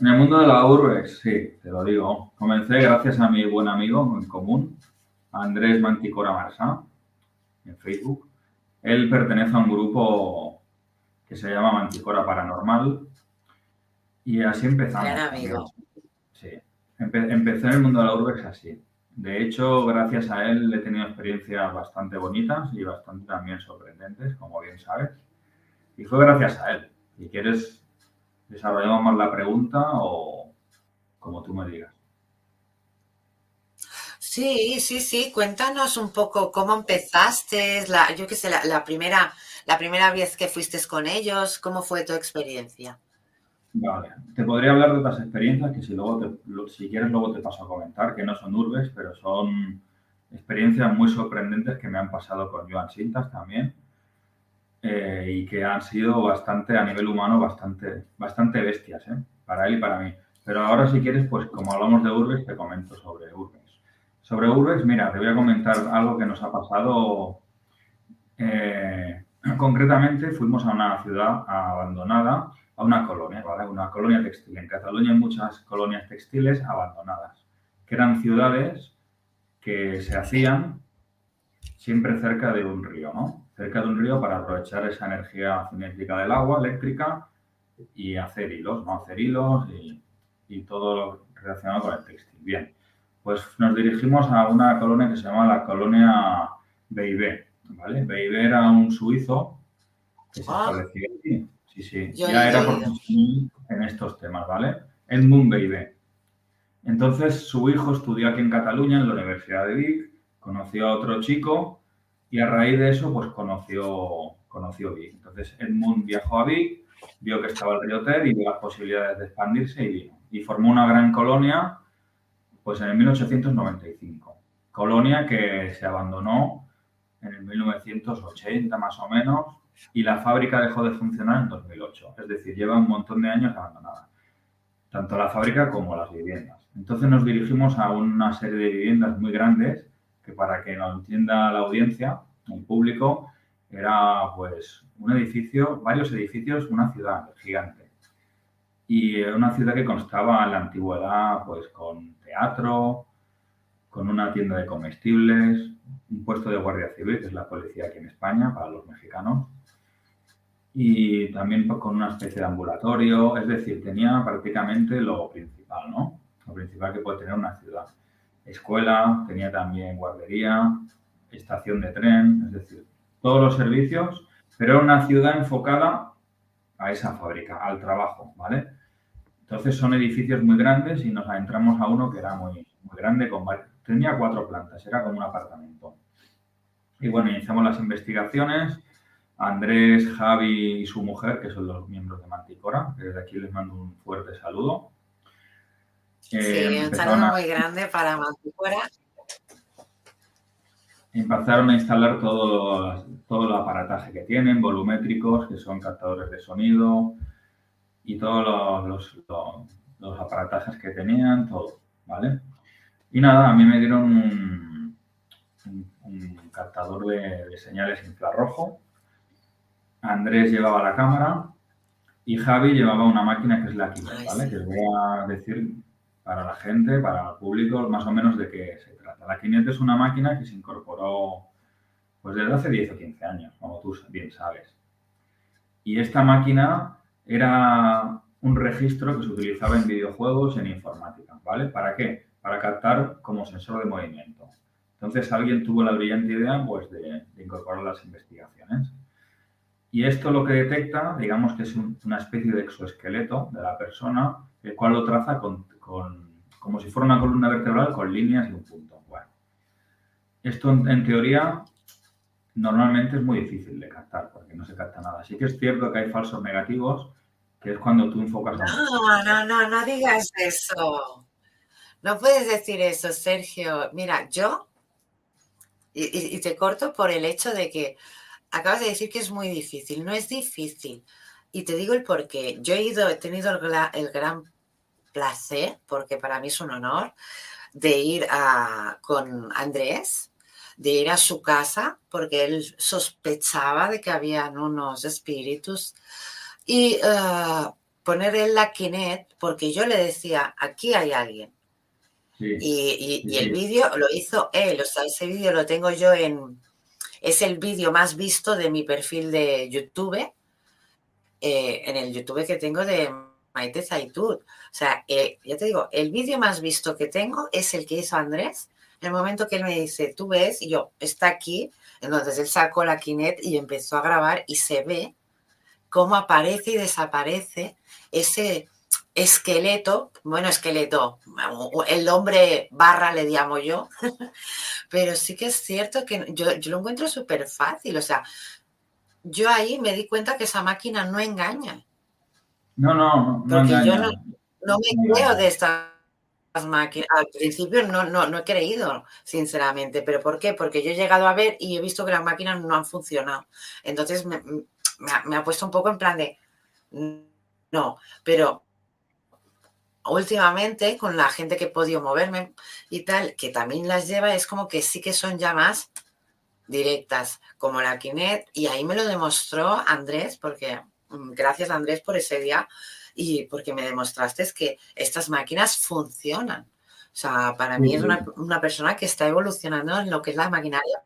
En el mundo de la Urbex, sí, te lo digo. Comencé gracias a mi buen amigo en común, Andrés Manticora Marsá, en Facebook. Él pertenece a un grupo que se llama Manticora Paranormal y así empezamos. Gran amigo. Sí empecé en el mundo de la urbex así. De hecho, gracias a él he tenido experiencias bastante bonitas y bastante también sorprendentes, como bien sabes. Y fue gracias a él. Si quieres, desarrollamos más la pregunta o como tú me digas. Sí, sí, sí. Cuéntanos un poco cómo empezaste, la, yo qué sé, la, primera, la primera vez que fuiste con ellos, cómo fue tu experiencia. Vale, te podría hablar de otras experiencias que si, luego te, si quieres luego te paso a comentar, que no son urbes, pero son experiencias muy sorprendentes que me han pasado con Joan Sintas también eh, y que han sido bastante, a nivel humano, bastante, bastante bestias, ¿eh? para él y para mí. Pero ahora si quieres, pues como hablamos de urbes, te comento sobre urbes. Sobre urbes, mira, te voy a comentar algo que nos ha pasado. Eh, concretamente, fuimos a una ciudad abandonada a una colonia, ¿vale? Una colonia textil. En Cataluña hay muchas colonias textiles abandonadas, que eran ciudades que se hacían siempre cerca de un río, ¿no? Cerca de un río para aprovechar esa energía cinética del agua eléctrica y hacer hilos, ¿no? Hacer hilos y, y todo lo relacionado con el textil. Bien, pues nos dirigimos a una colonia que se llama la colonia Beibé, ¿vale? Beibé era un suizo que se ah. estableció aquí Sí, sí, ya era profesional en estos temas, ¿vale? Edmund Beibé. Entonces, su hijo estudió aquí en Cataluña, en la Universidad de Vic, conoció a otro chico y a raíz de eso, pues conoció, conoció Vic. Entonces, Edmund viajó a Vic, vio que estaba el río Ter y vio las posibilidades de expandirse y vino. Y formó una gran colonia, pues en el 1895. Colonia que se abandonó en el 1980 más o menos y la fábrica dejó de funcionar en 2008. Es decir, lleva un montón de años abandonada, tanto la fábrica como las viviendas. Entonces nos dirigimos a una serie de viviendas muy grandes que para que nos entienda la audiencia, el público, era pues un edificio, varios edificios, una ciudad gigante. Y una ciudad que constaba en la antigüedad pues con teatro, con una tienda de comestibles, un puesto de guardia civil, que es la policía aquí en España para los mexicanos, y también pues, con una especie de ambulatorio, es decir, tenía prácticamente lo principal, ¿no? Lo principal que puede tener una ciudad. Escuela, tenía también guardería, estación de tren, es decir, todos los servicios, pero era una ciudad enfocada a esa fábrica, al trabajo, ¿vale? Entonces son edificios muy grandes y nos adentramos a uno que era muy, muy grande, con tenía cuatro plantas, era como un apartamento. Y bueno, iniciamos las investigaciones, Andrés, Javi y su mujer, que son los miembros de Manticora. Desde aquí les mando un fuerte saludo. sí, eh, un saludo muy grande para Manticora. empezaron a instalar todo, todo el aparataje que tienen, volumétricos, que son captadores de sonido y todos los, los, aparatajes que tenían, todo, ¿vale? Y nada, a mí me dieron un, captador de, señales infrarrojo. Andrés llevaba la cámara y Javi llevaba una máquina que es la Kinect, ¿vale? Que os voy a decir para la gente, para el público, más o menos de qué se trata. La Kinect es una máquina que se incorporó pues desde hace 10 o 15 años, como tú bien sabes. Y esta máquina era un registro que se utilizaba en videojuegos, en informática, ¿vale? ¿Para qué? Para captar como sensor de movimiento. Entonces alguien tuvo la brillante idea pues, de, incorporar las investigaciones. Y esto lo que detecta, digamos que es una especie de exoesqueleto de la persona, el cual lo traza con, como si fuera una columna vertebral con líneas y un punto. Bueno, esto en, teoría normalmente es muy difícil de captar porque no se capta nada. Sí que es cierto que hay falsos negativos, que es cuando tú enfocas... No, no, no, no digas eso. No puedes decir eso, Sergio. Mira, yo, y, te corto por el hecho de que acabas de decir que es muy difícil. No es difícil. Y te digo el por qué. Yo he ido, he tenido el, gran placer, porque para mí es un honor, de ir con Andrés, de ir a su casa, porque él sospechaba de que habían unos espíritus, y uh, poner en la Kinet, porque yo le decía, aquí hay alguien. Y, el vídeo lo hizo él, o sea, ese vídeo lo tengo yo en... Es el vídeo más visto de mi perfil de YouTube, eh, en el YouTube que tengo de Maite Zaitud. O sea, eh, ya te digo, el vídeo más visto que tengo es el que hizo Andrés. En el momento que él me dice, tú ves, y yo, está aquí. Entonces él sacó la Kinet y empezó a grabar y se ve cómo aparece y desaparece ese esqueleto, bueno, esqueleto, el hombre barra le llamo yo, pero sí que es cierto que yo, yo lo encuentro súper fácil, o sea, yo ahí me di cuenta que esa máquina no engaña. No, no, no. Porque yo no, me creo de estas máquinas. Al principio no, no, no he creído, sinceramente. ¿Pero por qué? Porque yo he llegado a ver y he visto que las máquinas no han funcionado. Entonces me, ha, puesto un poco en plan de. No, pero últimamente con la gente que he podido moverme y tal, que también las lleva, es como que sí que son ya más directas, como la Kinet, y ahí me lo demostró Andrés, porque Mm, gracias Andrés por ese día y porque me demostraste que estas máquinas funcionan. O sea, para mí es una, persona que está evolucionando en lo que es la maquinaria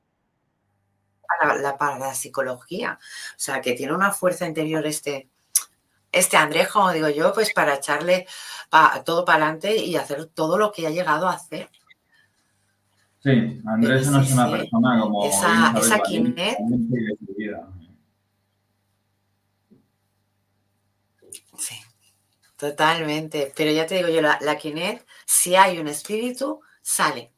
para la, para la psicología. O sea, que tiene una fuerza interior este, este Andrés, como digo yo, pues para echarle todo para adelante y hacer todo lo que ha llegado a hacer. Sí, Andrés no es una persona como... Esa, esa Totalmente, pero ya te digo yo, la, la Kinet, si hay un espíritu, sale.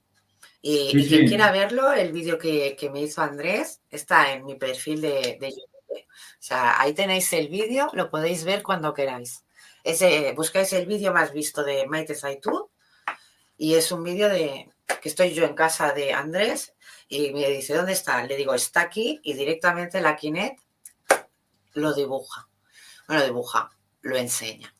Y, quien quiera verlo, el vídeo que, me hizo Andrés está en mi perfil de, YouTube. O sea, ahí tenéis el vídeo, lo podéis ver cuando queráis. Ese, buscáis el vídeo más visto de Maite Zaitu y es un vídeo de que estoy yo en casa de Andrés y me dice, ¿dónde está? Le digo, está aquí y directamente la Kinet lo dibuja. Bueno, dibuja, lo enseña.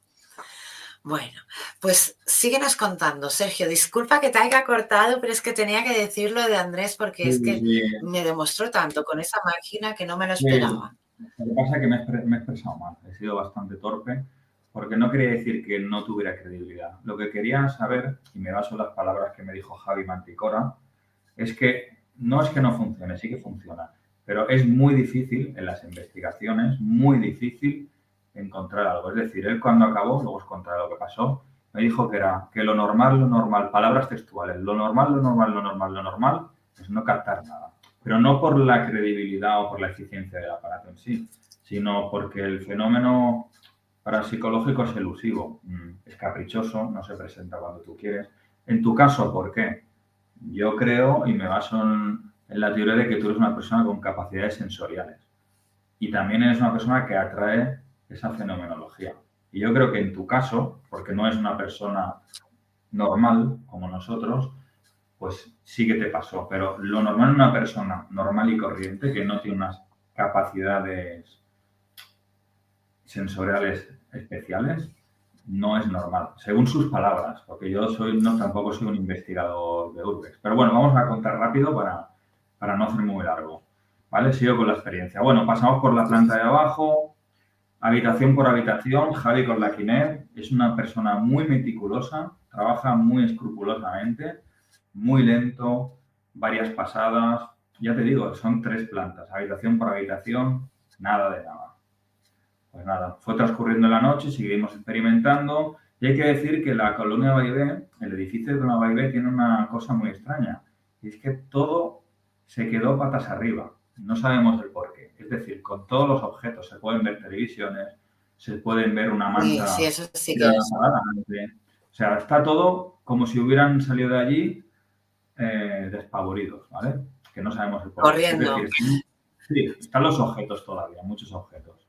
Bueno, pues síguenos contando, Sergio. Disculpa que te haya cortado, pero es que tenía que decirlo de Andrés porque es que me demostró tanto con esa máquina que no me lo esperaba. Lo que pasa es que me he, expresado mal, he sido bastante torpe porque no quería decir que no tuviera credibilidad. Lo que quería saber, y me baso en las palabras que me dijo Javi Manticora, es que no es que no funcione, sí que funciona, pero es muy difícil en las investigaciones, muy difícil encontrar algo. Es decir, él cuando acabó, luego os contaré lo que pasó, me dijo que era que lo normal, lo normal, palabras textuales, lo normal, lo normal, lo normal, lo normal, es no captar nada. Pero no por la credibilidad o por la eficiencia del aparato en sí, sino porque el fenómeno parapsicológico es elusivo, mm, es caprichoso, no se presenta cuando tú quieres. En tu caso, ¿por qué? Yo creo y me baso en, en la teoría de que tú eres una persona con capacidades sensoriales. Y también eres una persona que atrae esa fenomenología. Y yo creo que en tu caso, porque no es una persona normal como nosotros, pues sí que te pasó. Pero lo normal en una persona normal y corriente que no tiene unas capacidades sensoriales especiales, no es normal, según sus palabras, porque yo soy, no, tampoco soy un investigador de Urbex. Pero bueno, vamos a contar rápido para, para no hacer muy largo. ¿Vale? Sigo con la experiencia. Bueno, pasamos por la planta de abajo, habitación por habitación. Javi con la Kinet es una persona muy meticulosa, trabaja muy escrupulosamente, muy lento, varias pasadas. Ya te digo, son tres plantas, habitación por habitación, nada de nada. Pues nada, fue transcurriendo la noche, seguimos experimentando y hay que decir que la colonia Baibé, el edificio de la Baibé tiene una cosa muy extraña y es que todo se quedó patas arriba. No sabemos el por qué. Es decir, con todos los objetos se pueden ver televisiones, se pueden ver una manta. Sí, eso sí que es. O sea, está todo como si hubieran salido de allí eh, despavoridos, ¿vale? Que no sabemos el por qué. Corriendo. sí, están los objetos todavía, muchos objetos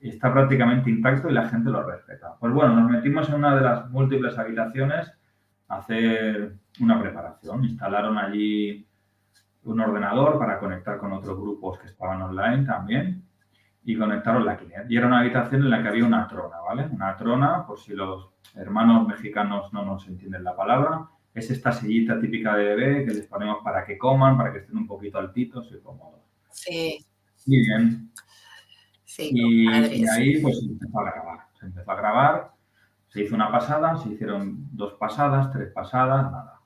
está prácticamente intacto y la gente lo respeta. Pues bueno, nos metimos en una de las múltiples habitaciones a hacer una preparación. Instalaron allí un ordenador para conectar con otros grupos que estaban online también y conectaron la Kinect. Y era una habitación en la que había una trona, ¿vale? Una trona, por si los hermanos mexicanos no nos entienden la palabra, es esta sillita típica de bebé que les ponemos para que coman, para que estén un poquito altitos y cómodos. Sí. Muy bien y, ahí pues se empezó a grabar. Se empezó a grabar, se hizo una pasada, se hicieron dos pasadas, tres pasadas, nada.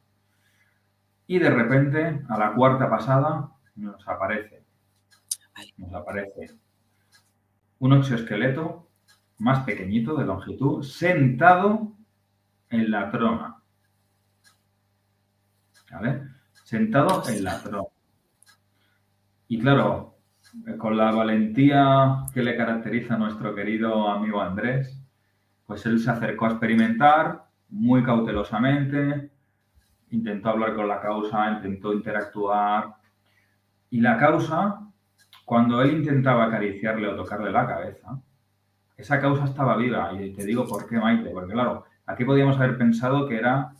Y de repente, a la cuarta pasada, nos aparece, nos aparece un exoesqueleto más pequeñito de longitud, sentado en la trona. ¿Vale? Sentado en la trona. Y claro, con la valentía que le caracteriza a nuestro querido amigo Andrés, pues él se acercó a experimentar muy cautelosamente, intentó hablar con la causa, intentó interactuar. Y la causa, cuando él intentaba acariciarle o tocarle la cabeza, esa causa estaba viva. Y te digo por qué, Maite, porque claro, aquí podíamos haber pensado que era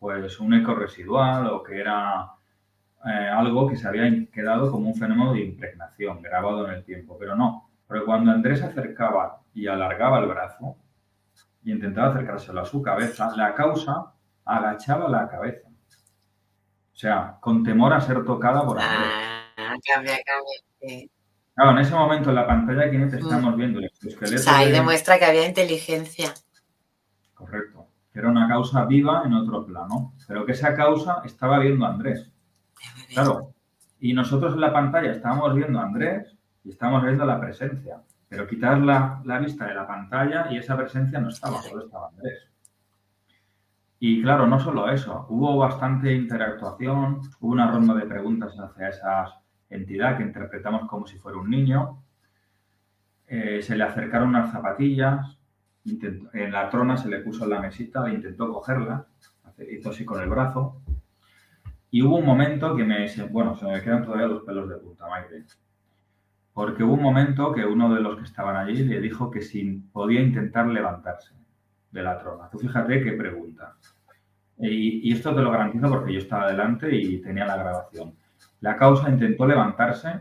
pues un eco residual o que era eh, algo que se había quedado como un fenómeno de impregnación, grabado en el tiempo, pero no. Porque cuando Andrés se acercaba y alargaba el brazo y intentaba acercárselo a su cabeza, la causa agachaba la cabeza. O sea, con temor a ser tocada por Andrés. Ah, cambia, cambia. Claro, en ese momento en la pantalla aquí mm. estamos viendo el esqueleto. O sea, ahí demuestra que había inteligencia. Correcto. Que era una causa viva en otro plano, pero que esa causa estaba viendo a Andrés. Claro. Y nosotros en la pantalla estábamos viendo a Andrés y estábamos viendo la presencia. Pero quitar la, vista de la pantalla y esa presencia no estaba, solo estaba Andrés. Y claro, no solo eso, hubo bastante interactuación, hubo una ronda de preguntas hacia esa entidad que interpretamos como si fuera un niño. Eh, se le acercaron unas zapatillas, en la trona se le puso en la mesita, e intentó cogerla, hizo así con el brazo, y hubo un momento que me, bueno, se me quedan todavía los pelos de punta, Maite. Porque hubo un momento que uno de los que estaban allí le dijo que podía intentar levantarse de la trona. Tú fíjate qué pregunta. Y, esto te lo garantizo porque yo estaba delante y tenía la grabación. La causa intentó levantarse.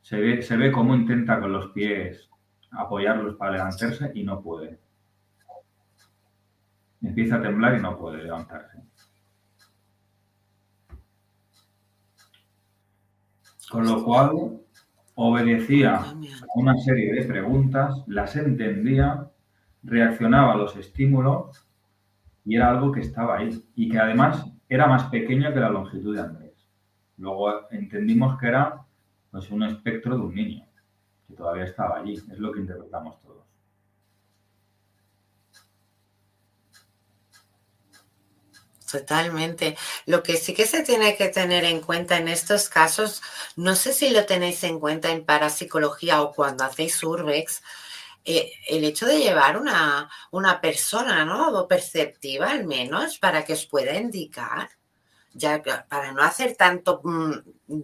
Se ve, se ve cómo intenta con los pies apoyarlos para levantarse y no puede. Empieza a temblar y no puede levantarse. Con lo cual obedecía a una serie de preguntas, las entendía, reaccionaba a los estímulos y era algo que estaba ahí y que además era más pequeño que la longitud de Andrés. Luego entendimos que era pues, un espectro de un niño que todavía estaba allí, es lo que interpretamos todos. Totalmente. Lo que sí que se tiene que tener en cuenta en estos casos, no sé si lo tenéis en cuenta en parapsicología o cuando hacéis urbex, eh, el hecho de llevar una, una persona, ¿no? O perceptiva al menos, para que os pueda indicar ya para no hacer tanto, mm,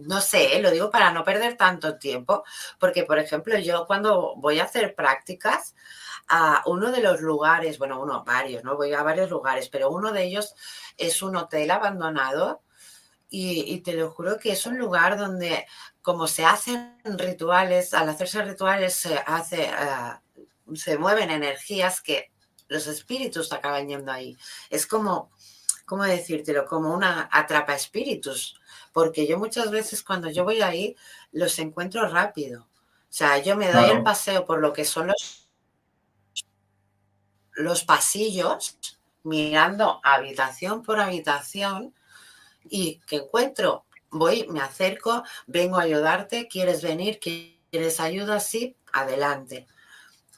no sé, lo digo para no perder tanto tiempo, porque por ejemplo yo cuando voy a hacer prácticas, a uno de los lugares, bueno, uno, varios, ¿no? Voy a varios lugares, pero uno de ellos es un hotel abandonado y, te lo juro que es un lugar donde como se hacen rituales, al hacerse rituales se hace, eh, se mueven energías que los espíritus acaban yendo ahí. Es como, ¿cómo decírtelo? Como una atrapa espíritus, porque yo muchas veces cuando yo voy ahí los encuentro rápido. O sea, yo me doy el paseo por lo que son los, los pasillos, mirando habitación por habitación y que encuentro, voy, me acerco, vengo a ayudarte, quieres venir, quieres ayuda, sí, adelante.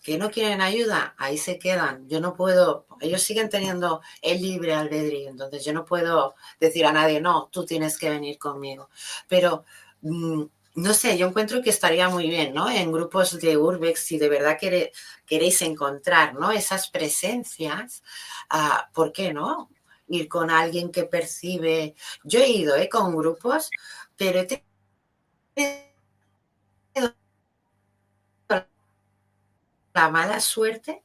Que no quieren ayuda, ahí se quedan. Yo no puedo, ellos siguen teniendo el libre albedrío, entonces yo no puedo decir a nadie, no, tú tienes que venir conmigo. Pero mm, no sé, yo encuentro que estaría muy bien, ¿no? En grupos de Urbex, si de verdad queréis encontrar, ¿no? Esas presencias, ah, ¿por qué no? ir con alguien que percibe. Yo he ido ¿eh? con grupos, pero he la mala suerte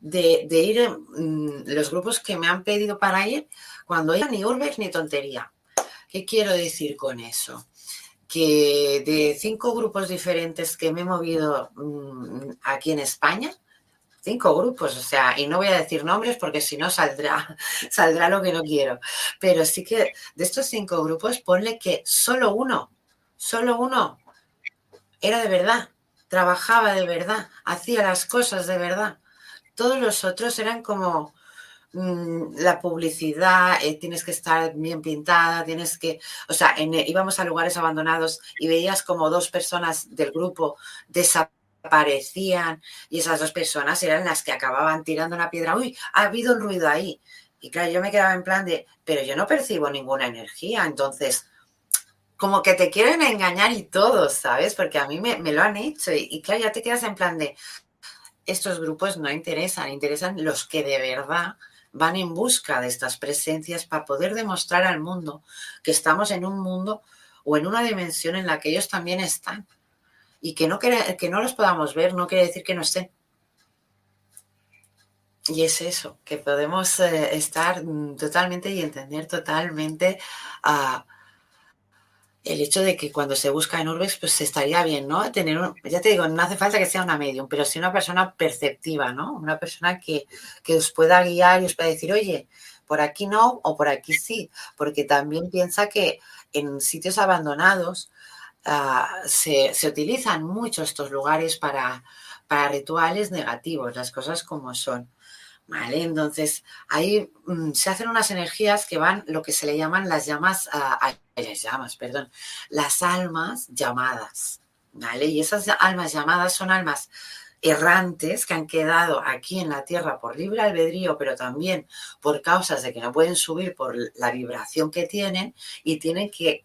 de, ir en los grupos que me han pedido para ir cuando hay ni urbex ni tontería. ¿Qué quiero decir con eso? Que de cinco grupos diferentes que me he movido mm, aquí en España, cinco grupos, o sea, y no voy a decir nombres porque si no saldrá, saldrá lo que no quiero. Pero sí que de estos cinco grupos, ponle que solo uno, solo uno era de verdad, trabajaba de verdad, hacía las cosas de verdad. Todos los otros eran como mm, la publicidad, eh, tienes que estar bien pintada, tienes que, o sea, íbamos a lugares abandonados y veías como dos personas del grupo desaparecían aparecían y esas dos personas eran las que acababan tirando una piedra. Uy, ha habido un ruido ahí. Y claro, yo me quedaba en plan de, pero yo no percibo ninguna energía. Entonces, como que te quieren engañar y todo, ¿sabes? Porque a mí me, lo han hecho. Y, claro, ya te quedas en plan de, estos grupos no interesan, interesan los que de verdad van en busca de estas presencias para poder demostrar al mundo que estamos en un mundo o en una dimensión en la que ellos también están y que no, que no los podamos ver no quiere decir que no estén. Y es eso, que podemos eh, estar mm, totalmente y entender totalmente a el hecho de que cuando se busca en Urbex, pues estaría bien, ¿no? Tener, ya te digo, no hace falta que sea una medium, pero sí una persona perceptiva, ¿no? Una persona que, que os pueda guiar y os pueda decir, oye, por aquí no o por aquí sí, porque también piensa que en sitios abandonados Ah, se, utilizan mucho estos lugares para, para rituales negativos, las cosas como son. ¿Vale? Entonces, ahí mm, se hacen unas energías que van lo que se le llaman las llamas, las llamas, perdón, las almas llamadas. ¿Vale? Y esas almas llamadas son almas errantes que han quedado aquí en la Tierra por libre albedrío, pero también por causas de que no pueden subir por la vibración que tienen y tienen que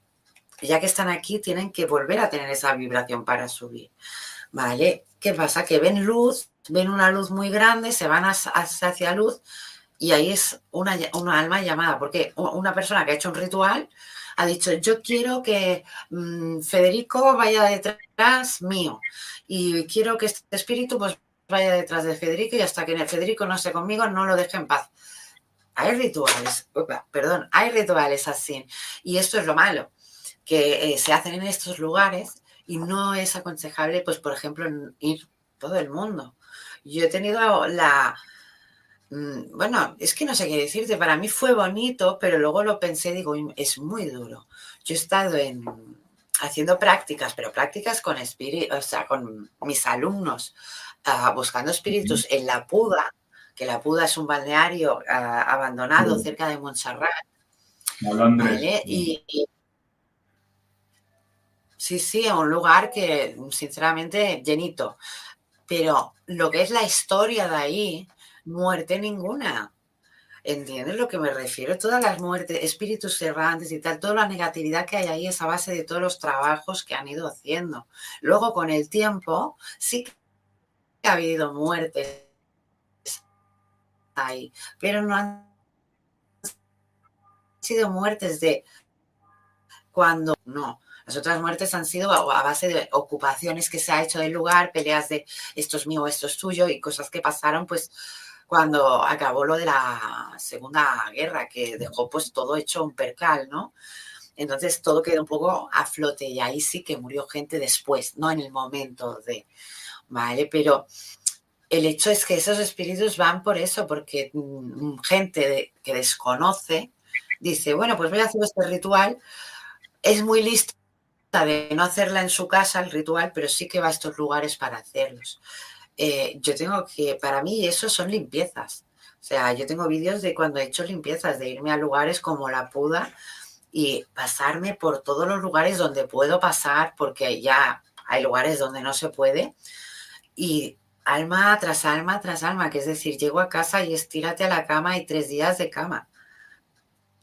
ya que están aquí, tienen que volver a tener esa vibración para subir. ¿Vale? ¿Qué pasa? Que ven luz, ven una luz muy grande, se van hacia luz y ahí es una, alma llamada, porque una persona que ha hecho un ritual ha dicho, yo quiero que mm, Federico vaya detrás mío y quiero que este espíritu pues vaya detrás de Federico y hasta que Federico no esté conmigo no lo deje en paz. Hay rituales, perdón, hay rituales así. Y esto es lo malo, que eh, se hacen en estos lugares y no es aconsejable, pues, por ejemplo, ir todo el mundo. Yo he tenido la... Mm, bueno, es que no sé qué decirte, para mí fue bonito, pero luego lo pensé, digo, es muy duro. Yo he estado en, haciendo prácticas, pero prácticas con espíritus, o sea, con mis alumnos, ah, buscando espíritus en La Puda, que La Puda es un balneario ah, abandonado cerca de Montserrat. y, Sí, sí, un lugar que sinceramente llenito. Pero lo que es la historia de ahí, muerte ninguna. ¿Entiendes lo que me refiero? Todas las muertes, espíritus errantes y tal, toda la negatividad que hay ahí es a base de todos los trabajos que han ido haciendo. Luego, con el tiempo, sí que ha habido muertes ahí, pero no han sido muertes de cuando no. Las otras muertes han sido a base de ocupaciones que se ha hecho del lugar, peleas de esto es mío, esto es tuyo y cosas que pasaron pues cuando acabó lo de la Segunda Guerra, que dejó pues todo hecho un percal, ¿no? Entonces todo quedó un poco a flote y ahí sí que murió gente después, no en el momento de, ¿vale? Pero el hecho es que esos espíritus van por eso, porque mm, gente que desconoce dice, bueno, pues voy a hacer este ritual, es muy lista de no hacerla en su casa el ritual, pero sí que va a estos lugares para hacerlos. Eh, yo tengo que, para mí eso son limpiezas. O sea, yo tengo vídeos de cuando he hecho limpiezas, de irme a lugares como la Puda y pasarme por todos los lugares donde puedo pasar, porque ya hay lugares donde no se puede. Y alma tras alma tras alma, que es decir, llego a casa y estírate a la cama y tres días de cama.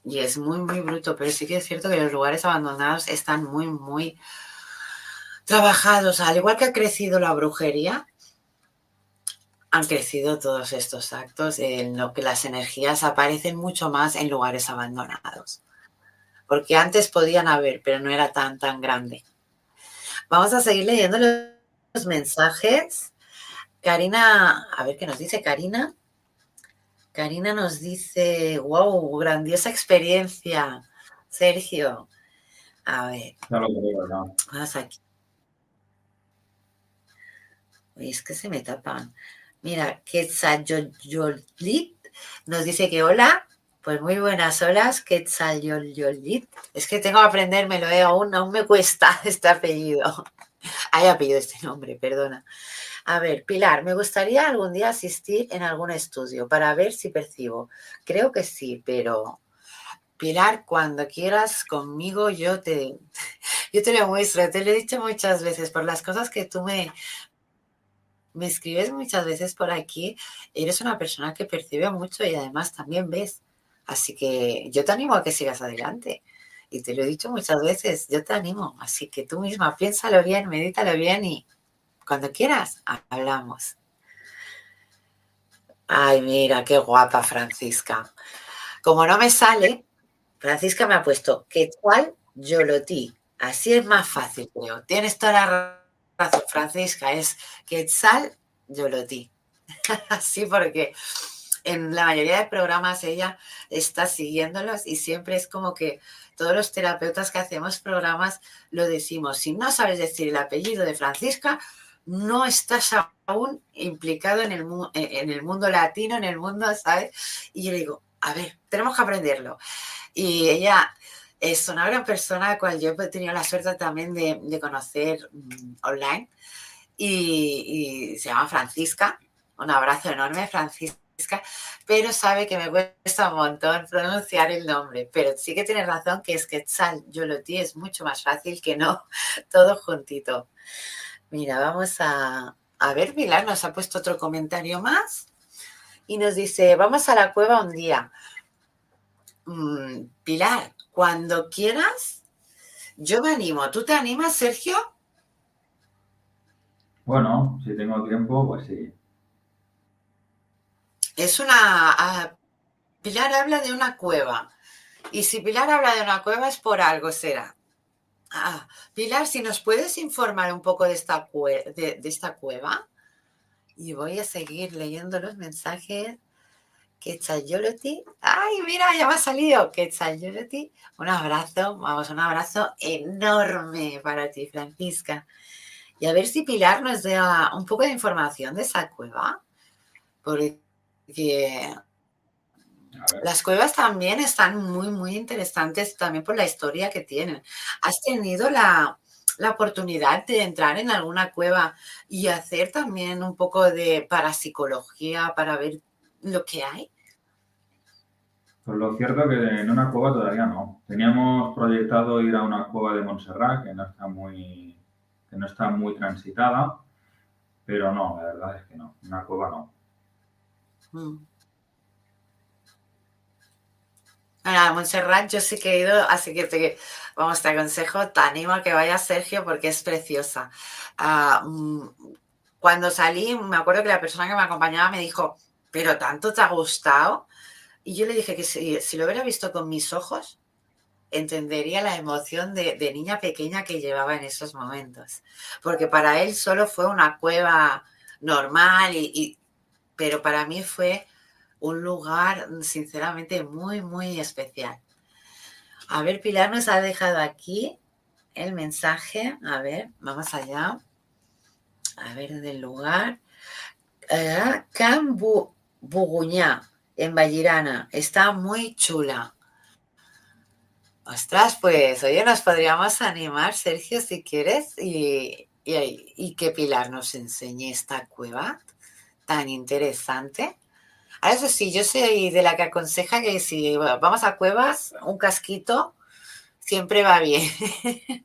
Y es muy, muy bruto, pero sí que es cierto que los lugares abandonados están muy, muy trabajados. Al igual que ha crecido la brujería, han crecido todos estos actos en lo que las energías aparecen mucho más en lugares abandonados. Porque antes podían haber, pero no era tan, tan grande. Vamos a seguir leyendo los mensajes. Karina, a ver qué nos dice Karina. Karina nos dice, wow, grandiosa experiencia. Sergio, a ver. No lo creo, no. Vamos aquí. Uy, es que se me tapan. Mira, Quetzalyolit nos dice que hola, pues muy buenas horas, Quetzalyolit. Es que tengo que aprendérmelo, ¿eh? aún, aún me cuesta este apellido. Hay apellido este nombre, perdona. A ver, Pilar, me gustaría algún día asistir en algún estudio para ver si percibo. Creo que sí, pero Pilar, cuando quieras conmigo, yo te, yo te lo muestro. Te lo he dicho muchas veces por las cosas que tú me, me escribes muchas veces por aquí, eres una persona que percibe mucho y además también ves. Así que yo te animo a que sigas adelante. Y te lo he dicho muchas veces, yo te animo. Así que tú misma piénsalo bien, medítalo bien y cuando quieras hablamos. Ay, mira, qué guapa Francisca. Como no me sale, Francisca me ha puesto que cual yo lo ti. Así es más fácil, creo. Tienes toda la Francisca, es Quetzal Yoloti. Así porque en la mayoría de programas ella está siguiéndolos y siempre es como que todos los terapeutas que hacemos programas lo decimos. Si no sabes decir el apellido de Francisca, no estás aún implicado en el, en el mundo latino, en el mundo, ¿sabes? Y yo le digo, a ver, tenemos que aprenderlo. Y ella es una gran persona, cual yo he tenido la suerte también de, conocer mm, online. Y, se llama Francisca. Un abrazo enorme, Francisca. Pero sabe que me cuesta un montón pronunciar el nombre. Pero sí que tiene razón que es que Quetzal Yoloti es mucho más fácil que no todo juntito. Mira, vamos a, a ver, Pilar nos ha puesto otro comentario más y nos dice, vamos a la cueva un día. Mm, Pilar, cuando quieras, yo me animo. ¿Tú te animas, Sergio? Bueno, si tengo tiempo, pues sí. Es una... Pilar habla de una cueva. Y si Pilar habla de una cueva es por algo, será. Ah, Pilar, si nos puedes informar un poco de esta, de esta cueva. Y voy a seguir leyendo los mensajes. Quetzalolotl. Ay, mira, ya me ha salido. Quetzalolotl. Un abrazo, vamos, un abrazo enorme para ti, Francisca. Y a ver si Pilar nos da un poco de información de esa cueva. Porque las cuevas también están muy, muy interesantes también por la historia que tienen. ¿Has tenido la, la oportunidad de entrar en alguna cueva y hacer también un poco de parapsicología para ver lo que hay? Pues lo cierto que en una cueva todavía no. Teníamos proyectado ir a una cueva de Montserrat que no está muy, que no está muy transitada, pero no, la verdad es que no. Una cueva no. Mm. A Montserrat yo sí que he ido, así que te, vamos, te aconsejo, te animo a que vayas, Sergio, porque es preciosa. Ah, mm, cuando salí, me acuerdo que la persona que me acompañaba me dijo, pero tanto te ha gustado. Y yo le dije que si, si lo hubiera visto con mis ojos, entendería la emoción de, niña pequeña que llevaba en esos momentos. Porque para él solo fue una cueva normal, y, pero para mí fue un lugar sinceramente muy, muy especial. A ver, Pilar nos ha dejado aquí el mensaje. A ver, vamos allá. A ver, del lugar. Uh, Can Buguñá, en Vallirana. Está muy chula. Ostras, pues oye, nos podríamos animar, Sergio, si quieres, y, y, que Pilar nos enseñe esta cueva tan interesante. A eso sí, yo soy de la que aconseja que si vamos a cuevas, un casquito siempre va bien.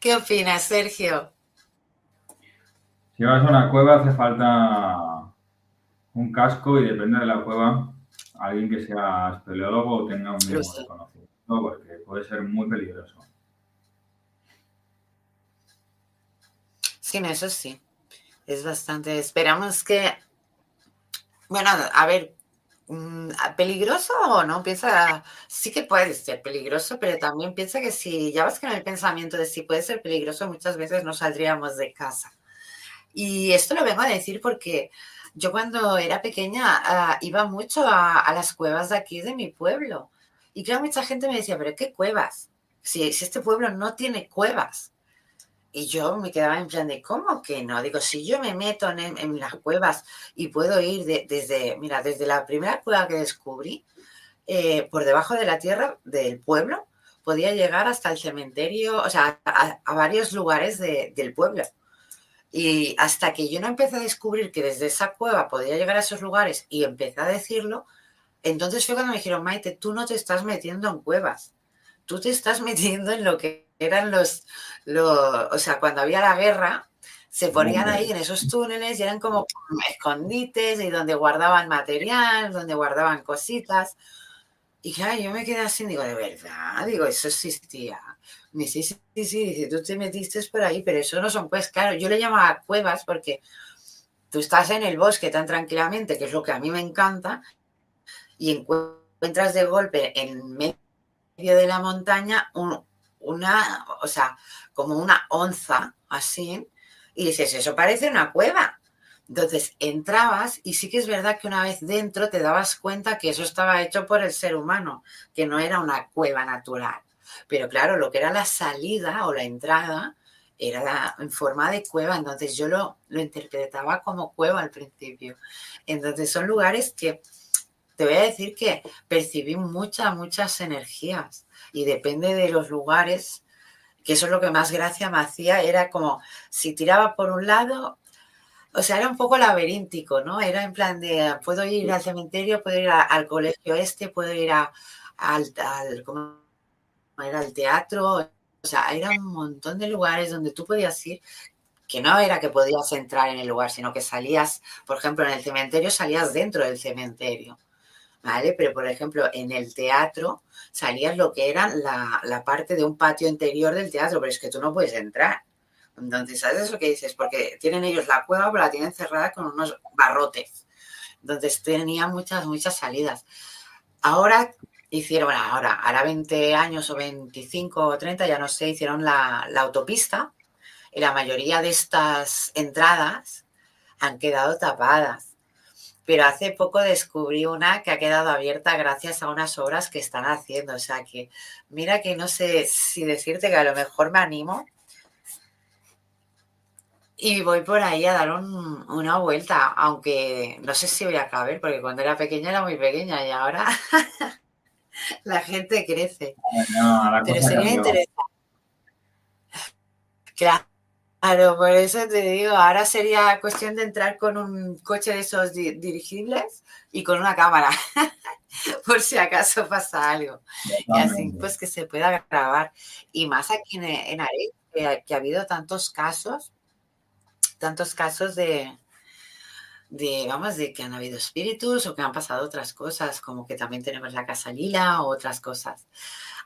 ¿Qué opinas, Sergio? Si vas a una cueva hace falta un casco y depende de la cueva, alguien que sea espeleólogo o tenga un mínimo de conocimiento, porque puede ser muy peligroso. Sí, eso sí. Es bastante. Esperamos que. Bueno, a ver, mm, ¿peligroso o no? Piensa, sí que puede ser peligroso, pero también piensa que si ya vas con el pensamiento de si puede ser peligroso, muchas veces no saldríamos de casa. Y esto lo vengo a decir porque yo cuando era pequeña ah, iba mucho a, las cuevas de aquí de mi pueblo. Y claro, mucha gente me decía, pero ¿qué cuevas? Si, si este pueblo no tiene cuevas. Y yo me quedaba en plan de, ¿cómo que no? Digo, si yo me meto en, las cuevas y puedo ir desde, mira, desde la primera cueva que descubrí, eh, por debajo de la tierra del pueblo, podía llegar hasta el cementerio, o sea, a, varios lugares del pueblo. Y hasta que yo no empecé a descubrir que desde esa cueva podía llegar a esos lugares y empecé a decirlo, entonces fue cuando me dijeron, Maite, tú no te estás metiendo en cuevas, tú te estás metiendo en lo que eran los, los o sea, cuando había la guerra, se ponían ahí en esos túneles y eran como escondites y donde guardaban material, donde guardaban cositas. Y claro, yo me quedé así, digo, de verdad, digo, eso existía. Me dice, sí, sí, sí, dice, tú te metiste por ahí, pero eso no son pues, claro, yo le llamaba cuevas porque tú estás en el bosque tan tranquilamente, que es lo que a mí me encanta, y encuentras de golpe en medio de la montaña una, o sea, como una onza, así, y dices, eso parece una cueva. Entonces entrabas y sí que es verdad que una vez dentro te dabas cuenta que eso estaba hecho por el ser humano, que no era una cueva natural. Pero claro, lo que era la salida o la entrada era en forma de cueva, entonces yo lo, lo interpretaba como cueva al principio. Entonces son lugares que te voy a decir que percibí muchas, muchas energías y depende de los lugares, que eso es lo que más gracia me hacía, era como si tiraba por un lado, o sea, era un poco laberíntico, ¿no? Era en plan de, puedo ir al cementerio, puedo ir al colegio este, puedo ir al, al, era el teatro, o sea, era un montón de lugares donde tú podías ir, que no era que podías entrar en el lugar, sino que salías, por ejemplo, en el cementerio salías dentro del cementerio, ¿vale? Pero, por ejemplo, en el teatro salías lo que era la, la parte de un patio interior del teatro, pero es que tú no puedes entrar. Entonces, ¿sabes lo que dices? Porque tienen ellos la cueva, pero la tienen cerrada con unos barrotes. Entonces tenía muchas, muchas salidas. Ahora hicieron, ahora, hará 20 años o 25 o 30, ya no sé, hicieron la, autopista y la mayoría de estas entradas han quedado tapadas. Pero hace poco descubrí una que ha quedado abierta gracias a unas obras que están haciendo. O sea que, mira que no sé si decirte que a lo mejor me animo y voy por ahí a dar una vuelta, aunque no sé si voy a caber, porque cuando era pequeña era muy pequeña y ahora la gente crece. Pero sería interesante. Claro, por eso te digo, ahora sería cuestión de entrar con un coche de esos dirigibles y con una cámara, por si acaso pasa algo. Y así pues que se pueda grabar. Y más aquí en, en que, ha habido tantos casos, tantos casos de, de, vamos, de que han habido espíritus o que han pasado otras cosas, como que también tenemos la casa lila o otras cosas.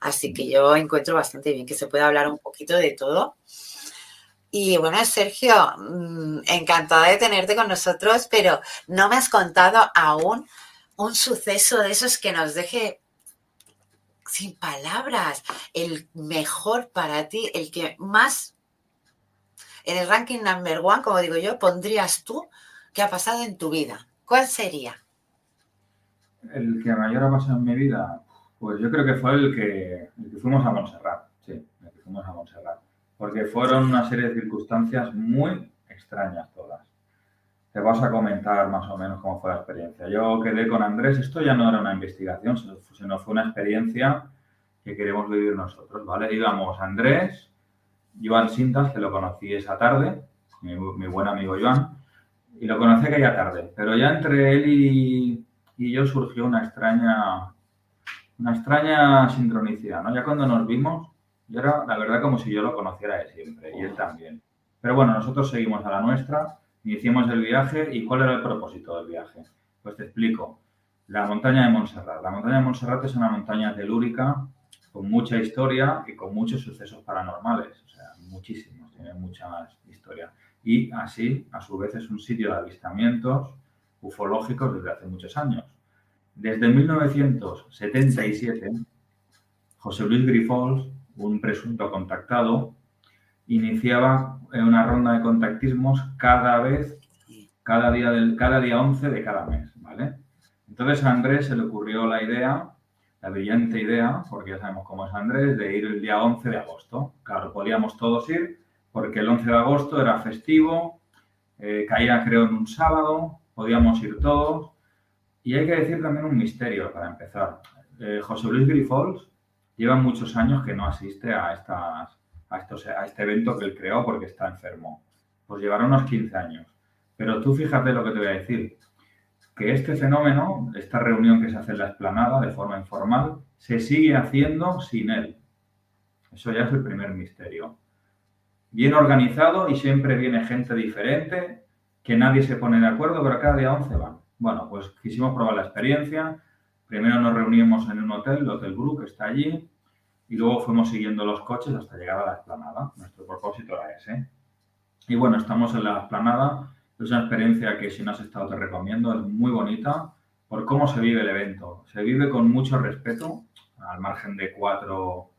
Así que yo encuentro bastante bien que se pueda hablar un poquito de todo. Y bueno, Sergio, mm, encantada de tenerte con nosotros, pero no me has contado aún un suceso de esos que nos deje sin palabras, el mejor para ti, el que más en el ranking number one, como digo yo, pondrías tú que ha pasado en tu vida. ¿Cuál sería? El que mayor ha pasado en mi vida, pues yo creo que fue el que, el que fuimos a Montserrat, sí, el que fuimos a Montserrat, porque fueron una serie de circunstancias muy extrañas todas. Te vas a comentar más o menos cómo fue la experiencia. Yo quedé con Andrés, esto ya no era una investigación, sino fue una experiencia que queremos vivir nosotros, ¿vale? Íbamos Andrés, Joan Sintas, que lo conocí esa tarde, mi, buen amigo Joan, y lo conocí aquella tarde, pero ya entre él y, yo surgió una extraña, una extraña sincronicidad, ¿no? Ya cuando nos vimos, yo era la verdad como si yo lo conociera de siempre, y él también. Pero bueno, nosotros seguimos a la nuestra, hicimos el viaje, ¿y cuál era el propósito del viaje? Pues te explico. La montaña de Montserrat. La montaña de Montserrat es una montaña telúrica con mucha historia y con muchos sucesos paranormales, o sea, muchísimos, tiene mucha más historia. Y así, a su vez, es un sitio de avistamientos ufológicos desde hace muchos años. Desde 1977, José Luis Grifols, un presunto contactado, iniciaba una ronda de contactismos cada vez, cada día, del, cada día 11 de cada mes, ¿vale? Entonces a Andrés se le ocurrió la idea la brillante idea, porque ya sabemos cómo es Andrés, de ir el día 11 de agosto. Claro, podíamos todos ir porque el 11 de agosto era festivo, eh, caía creo en un sábado, podíamos ir todos. Y hay que decir también un misterio para empezar. Eh, José Luis Grifols lleva muchos años que no asiste a, estas, a, estos, a este evento que él creó porque está enfermo. Pues llevará unos 15 años. Pero tú fíjate lo que te voy a decir que este fenómeno, esta reunión que se hace en la explanada de forma informal, se sigue haciendo sin él. Eso ya es el primer misterio. Bien organizado y siempre viene gente diferente, que nadie se pone de acuerdo, pero cada día 11 van. Bueno, pues quisimos probar la experiencia. Primero nos reunimos en un hotel, el Hotel Group, que está allí, y luego fuimos siguiendo los coches hasta llegar a la explanada. Nuestro propósito era ese. Y bueno, estamos en la explanada es una experiencia que si no has estado te recomiendo, es muy bonita por cómo se vive el evento. Se vive con mucho respeto, al margen de cuatro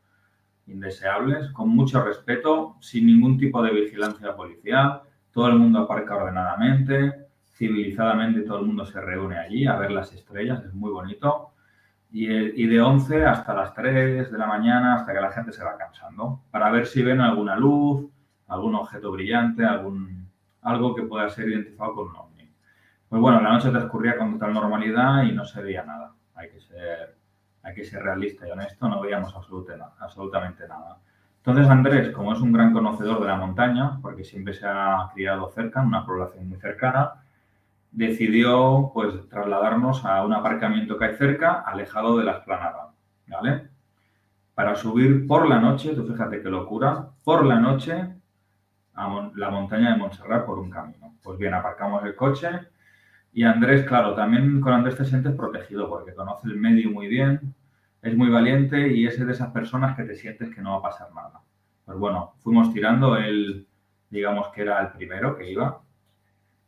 indeseables, con mucho respeto, sin ningún tipo de vigilancia policial, todo el mundo aparca ordenadamente, civilizadamente todo el mundo se reúne allí a ver las estrellas, es muy bonito. Y, de 11 hasta las 3 de la mañana, hasta que la gente se va cansando, para ver si ven alguna luz, algún objeto brillante, algún algo que pueda ser identificado con un ovni. Pues bueno, la noche transcurría con total normalidad y no se veía nada. Hay que ser, hay que ser realista y honesto, no veíamos absolutamente nada. Entonces Andrés, como es un gran conocedor de la montaña, porque siempre se ha criado cerca, en una población muy cercana, decidió pues trasladarnos a un aparcamiento que hay cerca, alejado de la esplanada, ¿vale? Para subir por la noche, tú fíjate qué locura, por la noche a la montaña de Montserrat por un camino. Pues bien, aparcamos el coche y Andrés, claro, también con Andrés te sientes protegido porque conoce el medio muy bien, es muy valiente y es de esas personas que te sientes que no va a pasar nada. Pues bueno, fuimos tirando, él digamos que era el primero que iba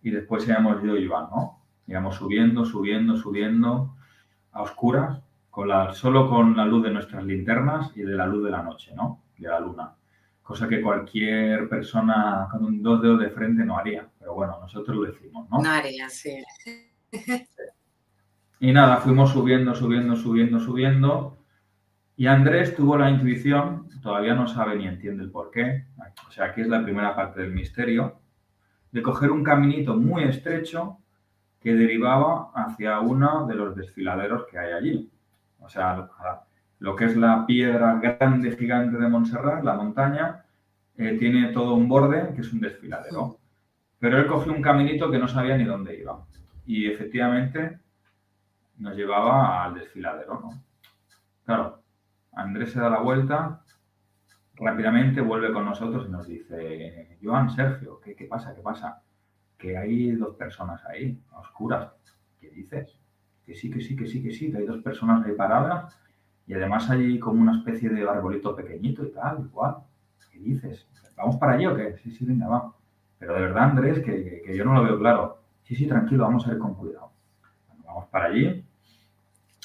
y después íbamos yo y Iván, ¿no? Íbamos subiendo, subiendo, subiendo a oscuras, con la, solo con la luz de nuestras linternas y de la luz de la noche, ¿no? De la luna cosa que cualquier persona con un dos dedos de frente no haría. Pero bueno, nosotros lo decimos, ¿no? No haría, sí. Y nada, fuimos subiendo, subiendo, subiendo, subiendo. Y Andrés tuvo la intuición, todavía no sabe ni entiende el por qué, o sea, aquí es la primera parte del misterio, de coger un caminito muy estrecho que derivaba hacia uno de los desfiladeros que hay allí. O sea, lo que es la piedra grande, gigante de Montserrat, la montaña, eh, tiene todo un borde que es un desfiladero. Pero él cogió un caminito que no sabía ni dónde iba. Y efectivamente nos llevaba al desfiladero, ¿no? Claro, Andrés se da la vuelta, rápidamente vuelve con nosotros y nos dice, Joan, Sergio, ¿qué, qué pasa? ¿Qué pasa? Que hay dos personas ahí, oscuras. ¿Qué dices? Que sí, que sí, que sí, que sí, que hay dos personas ahí paradas y además hay como una especie de arbolito pequeñito y tal, igual. ¿Qué dices? ¿vamos para allí o qué? Sí, sí, venga, va. Pero de verdad, Andrés, que, yo no lo veo claro. Sí, sí, tranquilo, vamos a ir con cuidado. vamos para allí.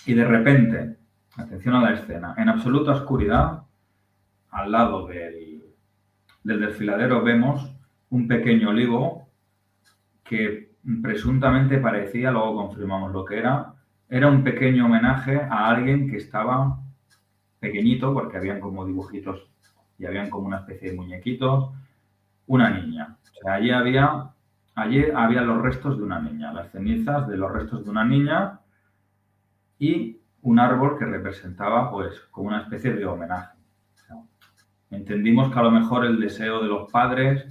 Y de repente, atención a la escena, en absoluta oscuridad, al lado del, del desfiladero vemos un pequeño olivo que presuntamente parecía, luego confirmamos lo que era, era un pequeño homenaje a alguien que estaba pequeñito, porque habían como dibujitos y habían como una especie de muñequitos, una niña. Allí había, allí había los restos de una niña, las cenizas de los restos de una niña y un árbol que representaba pues como una especie de homenaje. Entendimos que a lo mejor el deseo de los padres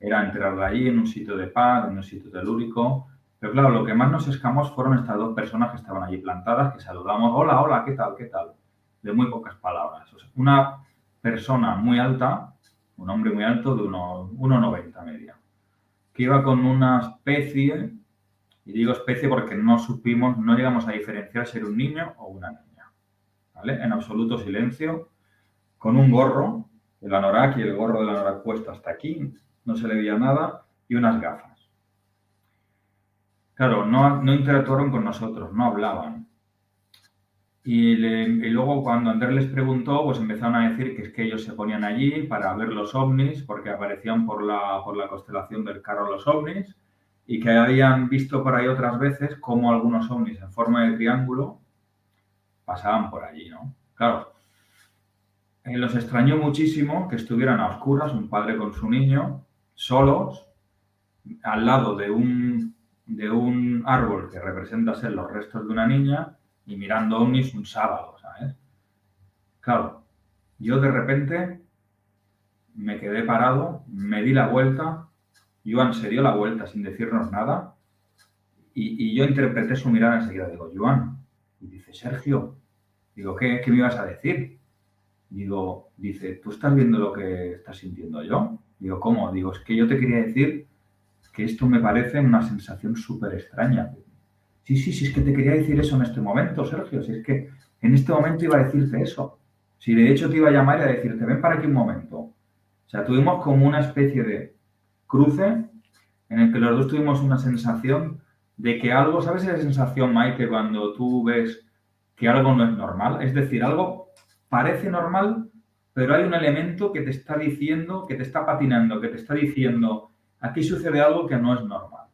era enterrarla allí en un sitio de paz, en un sitio telúrico. Pero claro, lo que más nos escamó fueron estas dos personas que estaban allí plantadas, que saludamos, hola, hola, ¿qué tal? ¿Qué tal? De muy pocas palabras. una persona muy alta, un hombre muy alto de unos 1,90 media, que iba con una especie, y digo especie porque no supimos, no llegamos a diferenciar si era un niño o una niña, ¿vale? En absoluto silencio, con un gorro, el anorak y el gorro del anorak puesto hasta aquí, no se le veía nada, y unas gafas. Claro, no, no interactuaron con nosotros, no hablaban. Y, luego cuando Andrés les preguntó, pues empezaron a decir que es que ellos se ponían allí para ver los ovnis, porque aparecían por la, por la constelación del carro los ovnis, y que habían visto por ahí otras veces cómo algunos ovnis en forma de triángulo pasaban por allí, ¿no? Claro, eh, los extrañó muchísimo que estuvieran a oscuras, un padre con su niño, solos, al lado de un, de un árbol que representa ser los restos de una niña y mirando ovnis un sábado, ¿sabes? Claro, yo de repente me quedé parado, me di la vuelta, Joan se dio la vuelta sin decirnos nada y, yo interpreté su mirada enseguida. Digo, Joan, y dice, Sergio, digo, ¿qué, ¿qué me ibas a decir? Digo, dice, ¿tú estás viendo lo que estás sintiendo yo? Digo, ¿cómo? Digo, es que yo te quería decir que esto me parece una sensación súper extraña. Sí, sí, sí, es que te quería decir eso en este momento, Sergio. Si es que en este momento iba a decirte eso. Si de hecho te iba a llamar y a decirte, ven para aquí un momento. O sea, tuvimos como una especie de cruce en el que los dos tuvimos una sensación de que algo, ¿sabes esa sensación, Mike, cuando tú ves que algo no es normal? Es decir, algo parece normal, pero hay un elemento que te está diciendo, que te está patinando, que te está diciendo, aquí sucede algo que no es normal.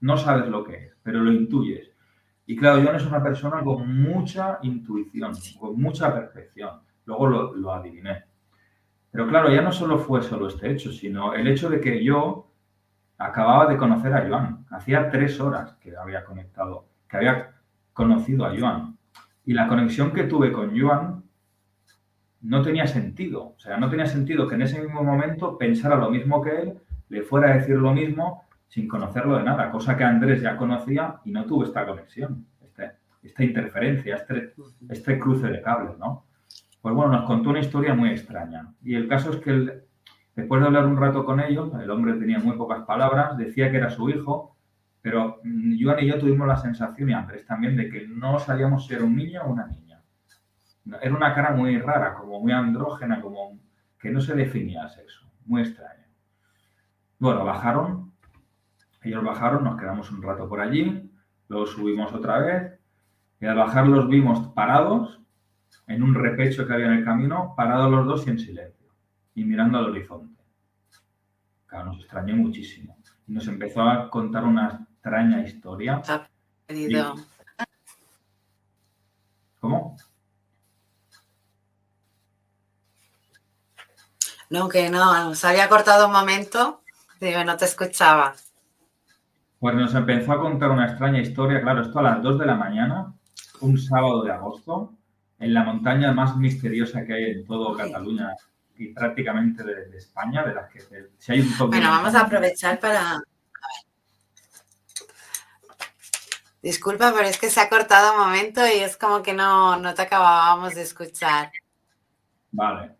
No sabes lo que es, pero lo intuyes. Y claro, John es una persona con mucha intuición, con mucha perfección. Luego lo, adiviné. Pero claro, ya no solo fue solo este hecho, sino el hecho de que yo acababa de conocer a Joan. Hacía tres horas que había conectado, que había conocido a Joan. Y la conexión que tuve con Joan no tenía sentido. O sea, no tenía sentido que en ese mismo momento pensara lo mismo que él, le fuera a decir lo mismo sin conocerlo de nada, cosa que Andrés ya conocía y no tuvo esta conexión, este, esta interferencia, este, este cruce de cables, ¿no? Pues bueno, nos contó una historia muy extraña. Y el caso es que después de hablar un rato con ellos, el hombre tenía muy pocas palabras, decía que era su hijo, pero mm, Joan y yo tuvimos la sensación, y Andrés también, de que no sabíamos si era un niño o una niña. Era una cara muy rara, como muy andrógena, como que no se definía sexo. Muy extraño. Bueno, bajaron. Ellos bajaron, nos quedamos un rato por allí, luego subimos otra vez y al bajar los vimos parados en un repecho que había en el camino, parados los dos y en silencio y mirando al horizonte. Claro, nos extrañó muchísimo. Y nos empezó a contar una extraña historia. ¿Cómo? No, que no, se había cortado un momento, digo, no te escuchaba. Pues nos empezó a contar una extraña historia, claro, esto a las 2 de la mañana, un sábado de agosto, en la montaña más misteriosa que hay en todo Cataluña y prácticamente de, España, de las que si hay un Bueno, vamos a aprovechar para. Disculpa, pero es que se ha cortado un momento y es como que no, no te acabábamos de escuchar. Vale.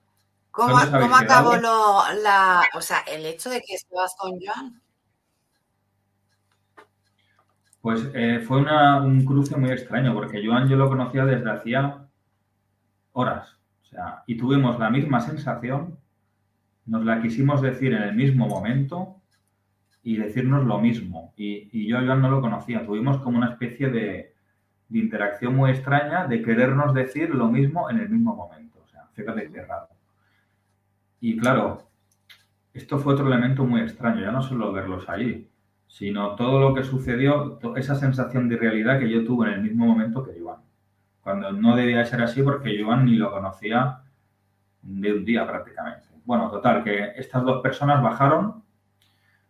¿Cómo, acabó lo, la, o sea, el hecho de que estabas con Joan? Pues eh, fue un cruce muy extraño, porque Joan yo lo conocía desde hacía horas. O sea, y tuvimos la misma sensación nos la quisimos decir en el mismo momento y decirnos lo mismo. Y, yo a no lo conocía. Tuvimos como una especie de, interacción muy extraña de querernos decir lo mismo en el mismo momento. O sea, fíjate qué raro. Y claro, esto fue otro elemento muy extraño, ya no solo verlos ahí, sino todo lo que sucedió, esa sensación de realidad que yo tuve en el mismo momento que Joan. Cuando no debía ser así porque Joan ni lo conocía de un día prácticamente. Bueno, total, que estas dos personas bajaron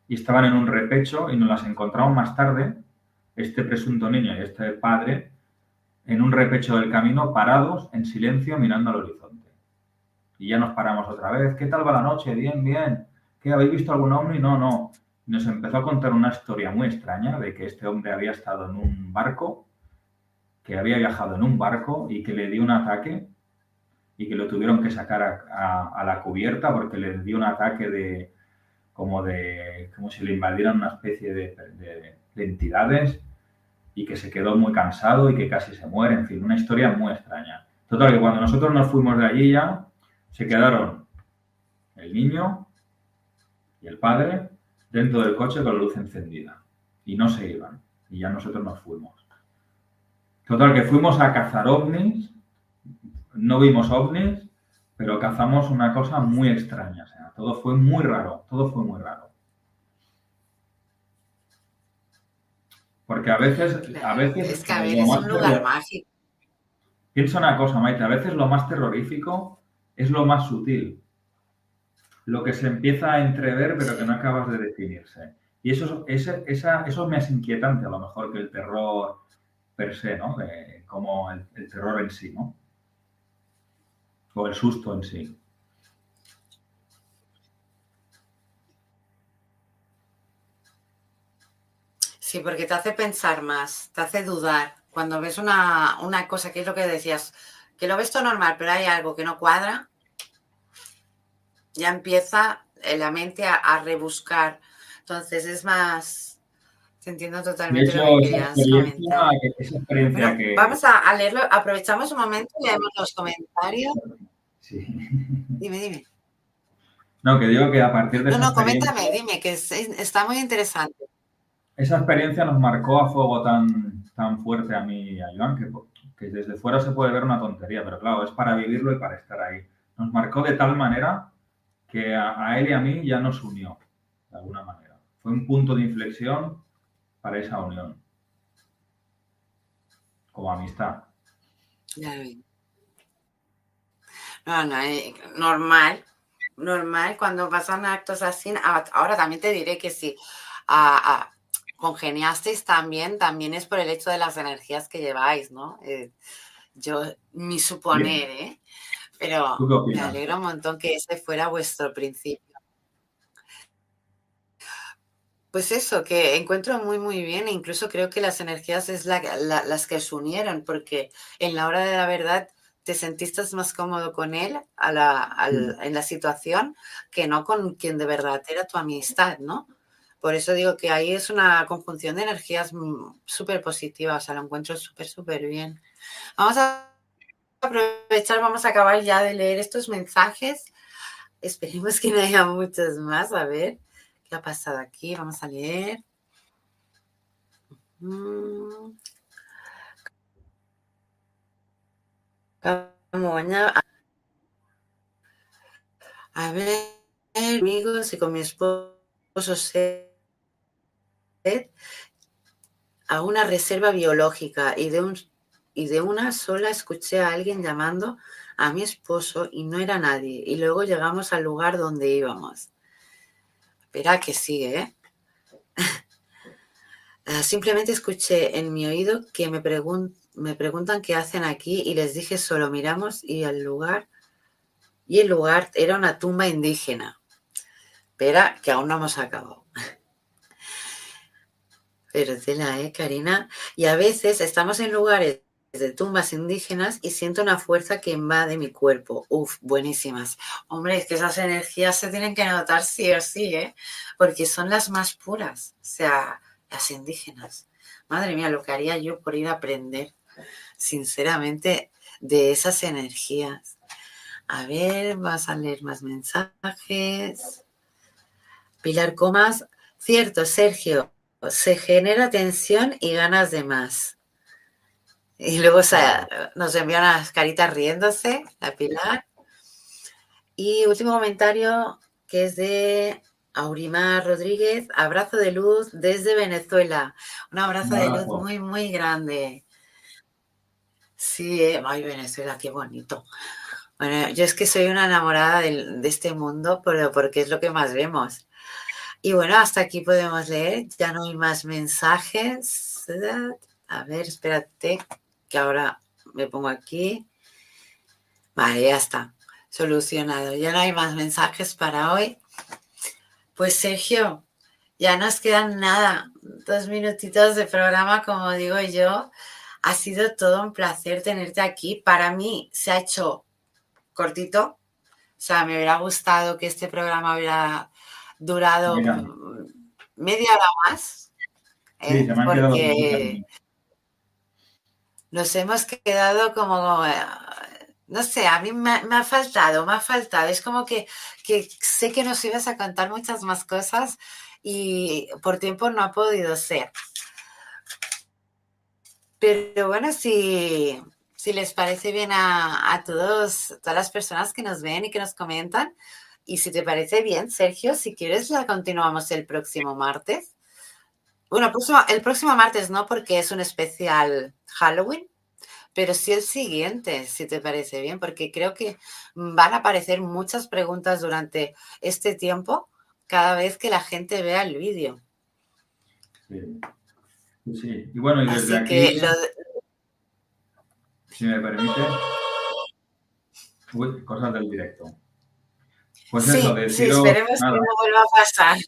y estaban en un repecho y nos las encontramos más tarde, este presunto niño y este padre, en un repecho del camino, parados en silencio mirando al horizonte. Y ya nos paramos otra vez. ¿Qué tal va la noche? Bien, bien. ¿Qué habéis visto algún ovni? No, no. Nos empezó a contar una historia muy extraña de que este hombre había estado en un barco, que había viajado en un barco y que le dio un ataque y que lo tuvieron que sacar a la cubierta porque le dio un ataque de, como de como si le invadieran una especie de, entidades y que se quedó muy cansado y que casi se muere, en fin, una historia muy extraña. Total, que cuando nosotros nos fuimos de allí ya, se quedaron el niño y el padre dentro del coche con la luz encendida y no se iban y ya nosotros nos fuimos. Total, que fuimos a cazar ovnis, no vimos ovnis, pero cazamos una cosa muy extraña. O sea, todo fue muy raro, todo fue muy raro. Porque a veces, a veces. Es que a veces es un lugar mágico. Piensa una cosa, Maite, a veces lo más terrorífico es lo más sutil. Lo que se empieza a entrever, pero que no acabas de definirse. Y eso, esa, eso me es inquietante a lo mejor que el terror per se, ¿no? como el, el terror en sí, ¿no? o el susto en sí. Sí, porque te hace pensar más, te hace dudar. Cuando ves una, cosa, que es lo que decías, que lo ves todo normal, pero hay algo que no cuadra, ya empieza la mente a, rebuscar. Entonces es más, te entiendo totalmente lo que querías comentar. Vamos a, leerlo, aprovechamos un momento y leemos los comentarios. Dime, dime. No, que digo que a partir de... No, no, coméntame, dime, que está muy interesante. Esa experiencia nos marcó a fuego tan, tan fuerte a mí y a Joan que, que desde fuera se puede ver una tontería, pero claro, es para vivirlo y para estar ahí. Nos marcó de tal manera que a, él y a mí ya nos unió, de alguna manera. Fue un punto de inflexión para esa unión, como amistad. Ya no, no, eh, normal, normal, cuando pasan actos así, ahora también te diré que si congeniasteis también, también es por el hecho de las energías que lleváis, ¿no? Eh, yo, mi suponer, ¿eh? Pero me alegro un montón que ese fuera vuestro principio. Pues eso, que encuentro muy, muy bien. E incluso creo que las energías es las que os unieron, porque en la hora de la verdad te sentiste más cómodo con él mm. en la situación que no con quien de verdad era tu amistad, ¿no? Por eso digo que ahí es una conjunción de energías mm, súper positiva, o sea, lo encuentro súper, súper bien. Vamos a aprovechar, vamos a acabar ya de leer estos mensajes. Esperemos que no haya muchos más. A ver, ¿qué ha pasado aquí? Vamos a leer. A ver, amigos, y con mi esposo a una reserva biológica y de, un, y de una sola escuché a alguien llamando a mi esposo y no era nadie. Y luego llegamos al lugar donde íbamos. Espera que sigue, ¿eh? Ah, simplemente escuché en mi oído que me preguntó me preguntan qué hacen aquí y les dije solo miramos y el lugar y el lugar era una tumba indígena. Espera, que aún no hemos acabado. Pero tela, ¿eh, Karina? Y a veces estamos en lugares de tumbas indígenas y siento una fuerza que invade mi cuerpo. Uf, buenísimas. Hombre, es que esas energías se tienen que notar sí o sí, ¿eh? Porque son las más puras, o sea, las indígenas. Madre mía, lo que haría yo por ir a aprender sinceramente, de esas energías. A ver, vas a leer más mensajes. Pilar Comas. Cierto, Sergio, se genera tensión y ganas de más. Y luego nos envía unas caritas riéndose, la Pilar. Y último comentario que es de Aurimar Rodríguez. Abrazo de luz desde Venezuela. Un abrazo de luz muy, muy grande. Sí, eh, ay, Venezuela, qué bonito. Bueno, yo es que soy una enamorada de, este mundo, pero porque es lo que más vemos. Y bueno, hasta aquí podemos leer. Ya no hay más mensajes. A ver, espérate, que ahora me pongo aquí. Vale, ya está. Solucionado. Ya no hay más mensajes para hoy. Pues Sergio, ya nos quedan nada, dos minutitos de programa, como digo yo. Ha sido todo un placer tenerte aquí. Para mí se ha hecho cortito. O sea, me hubiera gustado que este programa hubiera durado media hora más. ¿eh? porque nos hemos quedado como, eh, no sé, a mí me, ha faltado, me ha faltado. Es como que, que sé que nos ibas a contar muchas más cosas y por tiempo no ha podido ser. Pero bueno, si, si les parece bien a, todos, todas las personas que nos ven y que nos comentan, y si te parece bien, Sergio, si quieres, la continuamos el próximo martes. Bueno, el próximo, martes no, porque es un especial Halloween, pero sí el siguiente, si te parece bien, porque creo que van a aparecer muchas preguntas durante este tiempo cada vez que la gente vea el vídeo. Sí. Sí, y bueno, y desde aquí, si me permite, uy, cosas del directo. Pues eso, deciros, sí, esperemos nada, que no vuelva a pasar.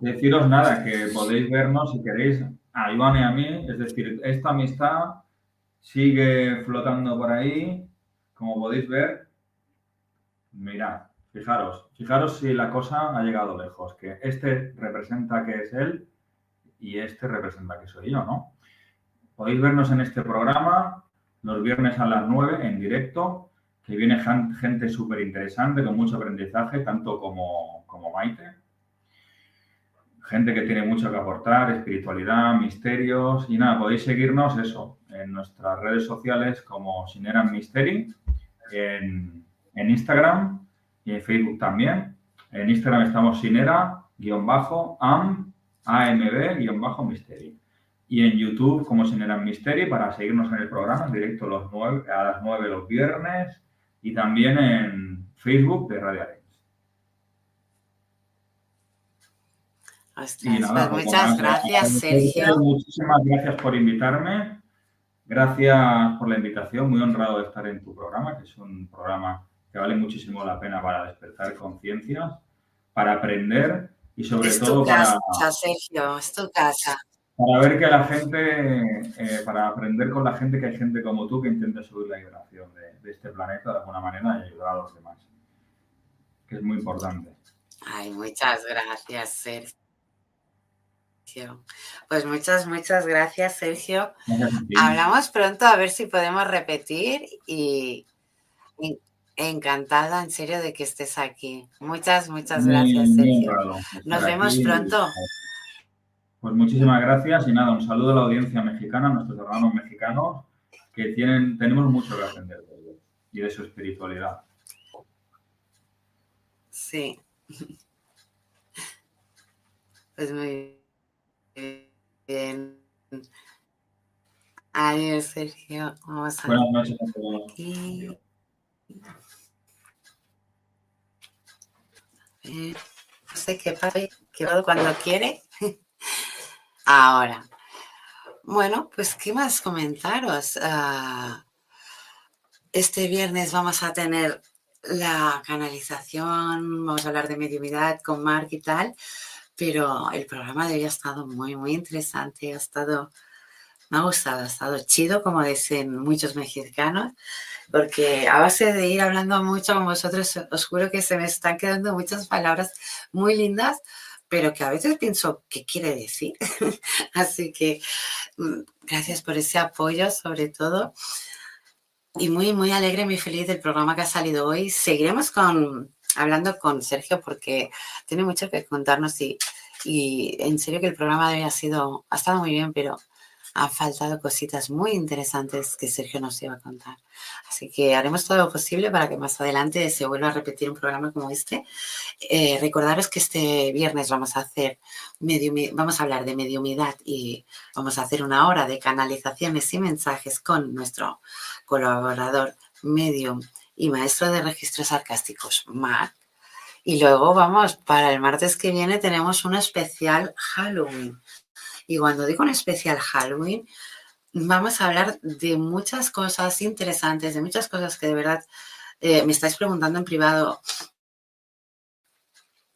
Deciros nada, que podéis vernos si queréis a Iván y a mí, es decir, esta amistad sigue flotando por ahí, como podéis ver. Mirad, fijaros, fijaros si la cosa ha llegado lejos, que este representa que es él y este representa que soy yo, ¿no? Podéis vernos en este programa los viernes a las 9 en directo, que viene gente súper interesante con mucho aprendizaje, tanto como, como Maite. Gente que tiene mucho que aportar, espiritualidad, misterios y nada, podéis seguirnos eso en nuestras redes sociales como Sineran Mystery, en, en Instagram y en Facebook también. En Instagram estamos Sinera-am AMB-Mystery. Y en YouTube como Sineran Mystery para seguirnos en el programa en directo a las 9 los viernes y también en Facebook de Radio Arenas. Pues muchas gracias, Sergio. Muchísimas gracias por invitarme. Gracias por la invitación. Muy honrado de estar en tu programa, que es un programa que vale muchísimo la pena para despertar conciencias, para aprender y sobre todo para, Sergio, es tu casa. Para ver que la gente, eh, para aprender con la gente que hay gente como tú que intenta subir la vibración de, este planeta de alguna manera y ayudar a los demás. Que es muy importante. Ay, muchas gracias, Sergio. Pues muchas, muchas gracias, Sergio. Hablamos pronto a ver si podemos repetir y Encantada, en serio, de que estés aquí. Muchas, muchas gracias, Sergio. Nos vemos pronto. Pues muchísimas gracias y nada, un saludo a la audiencia mexicana, a nuestros hermanos mexicanos, que tienen, tenemos mucho que aprender de ellos y de su espiritualidad. Sí. Pues muy bien. Adiós, Sergio. Vamos a Buenas noches a todos. no sé qué pasa, cuando quiere. Ahora, bueno, pues qué más comentaros. Ah, este viernes vamos a tener la canalización, vamos a hablar de mediumidad con Mark y tal, pero el programa de hoy ha estado muy, muy interesante, ha estado, me ha gustado, ha estado chido, como dicen muchos mexicanos porque a base de ir hablando mucho con vosotros, os juro que se me están quedando muchas palabras muy lindas, pero que a veces pienso, ¿qué quiere decir? Así que mm, gracias por ese apoyo, sobre todo. y muy, muy alegre, muy feliz del programa que ha salido hoy. Seguiremos con, hablando con Sergio porque tiene mucho que contarnos y, y en serio que el programa de hoy ha sido, ha estado muy bien, pero han faltado cositas muy interesantes que Sergio nos iba a contar. Así que haremos todo lo posible para que más adelante se vuelva a repetir un programa como este. Eh, recordaros que este viernes vamos a hacer vamos a hablar de mediumidad y vamos a hacer una hora de canalizaciones y mensajes con nuestro colaborador medium y maestro de registros sarcásticos, Mark. Y luego vamos, para el martes que viene tenemos un especial Halloween. Y cuando digo un especial Halloween, vamos a hablar de muchas cosas interesantes, de muchas cosas que de verdad eh, me estáis preguntando en privado.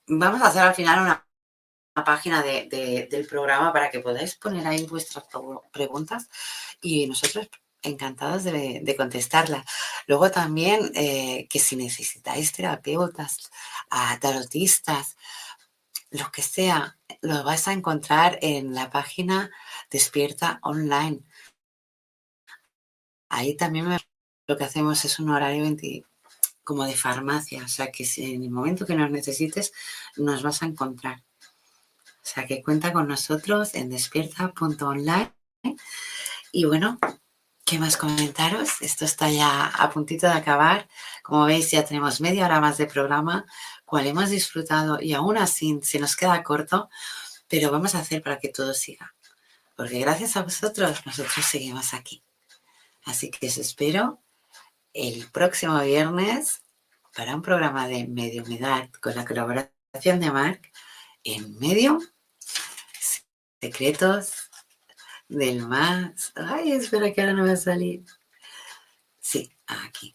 Vamos a hacer al final una, página del programa para que podáis poner ahí vuestras preguntas y nosotros encantados de, de contestarlas. Luego también eh, que si necesitáis terapeutas, tarotistas, lo que sea, lo vais a encontrar en la página Despierta Online. Ahí también lo que hacemos es un horario como de farmacia, o sea que si en el momento que nos necesites nos vas a encontrar. O sea que cuenta con nosotros en despierta.online. Y bueno, ¿qué más comentaros? Esto está ya a puntito de acabar. Como veis, ya tenemos media hora más de programa cual hemos disfrutado y aún así se nos queda corto, pero vamos a hacer para que todo siga. Porque gracias a vosotros nosotros seguimos aquí. Así que os espero el próximo viernes para un programa de mediumidad con la colaboración de Marc en Medium Secretos del Más. Ay, espera que ahora no va a salir. Sí, aquí.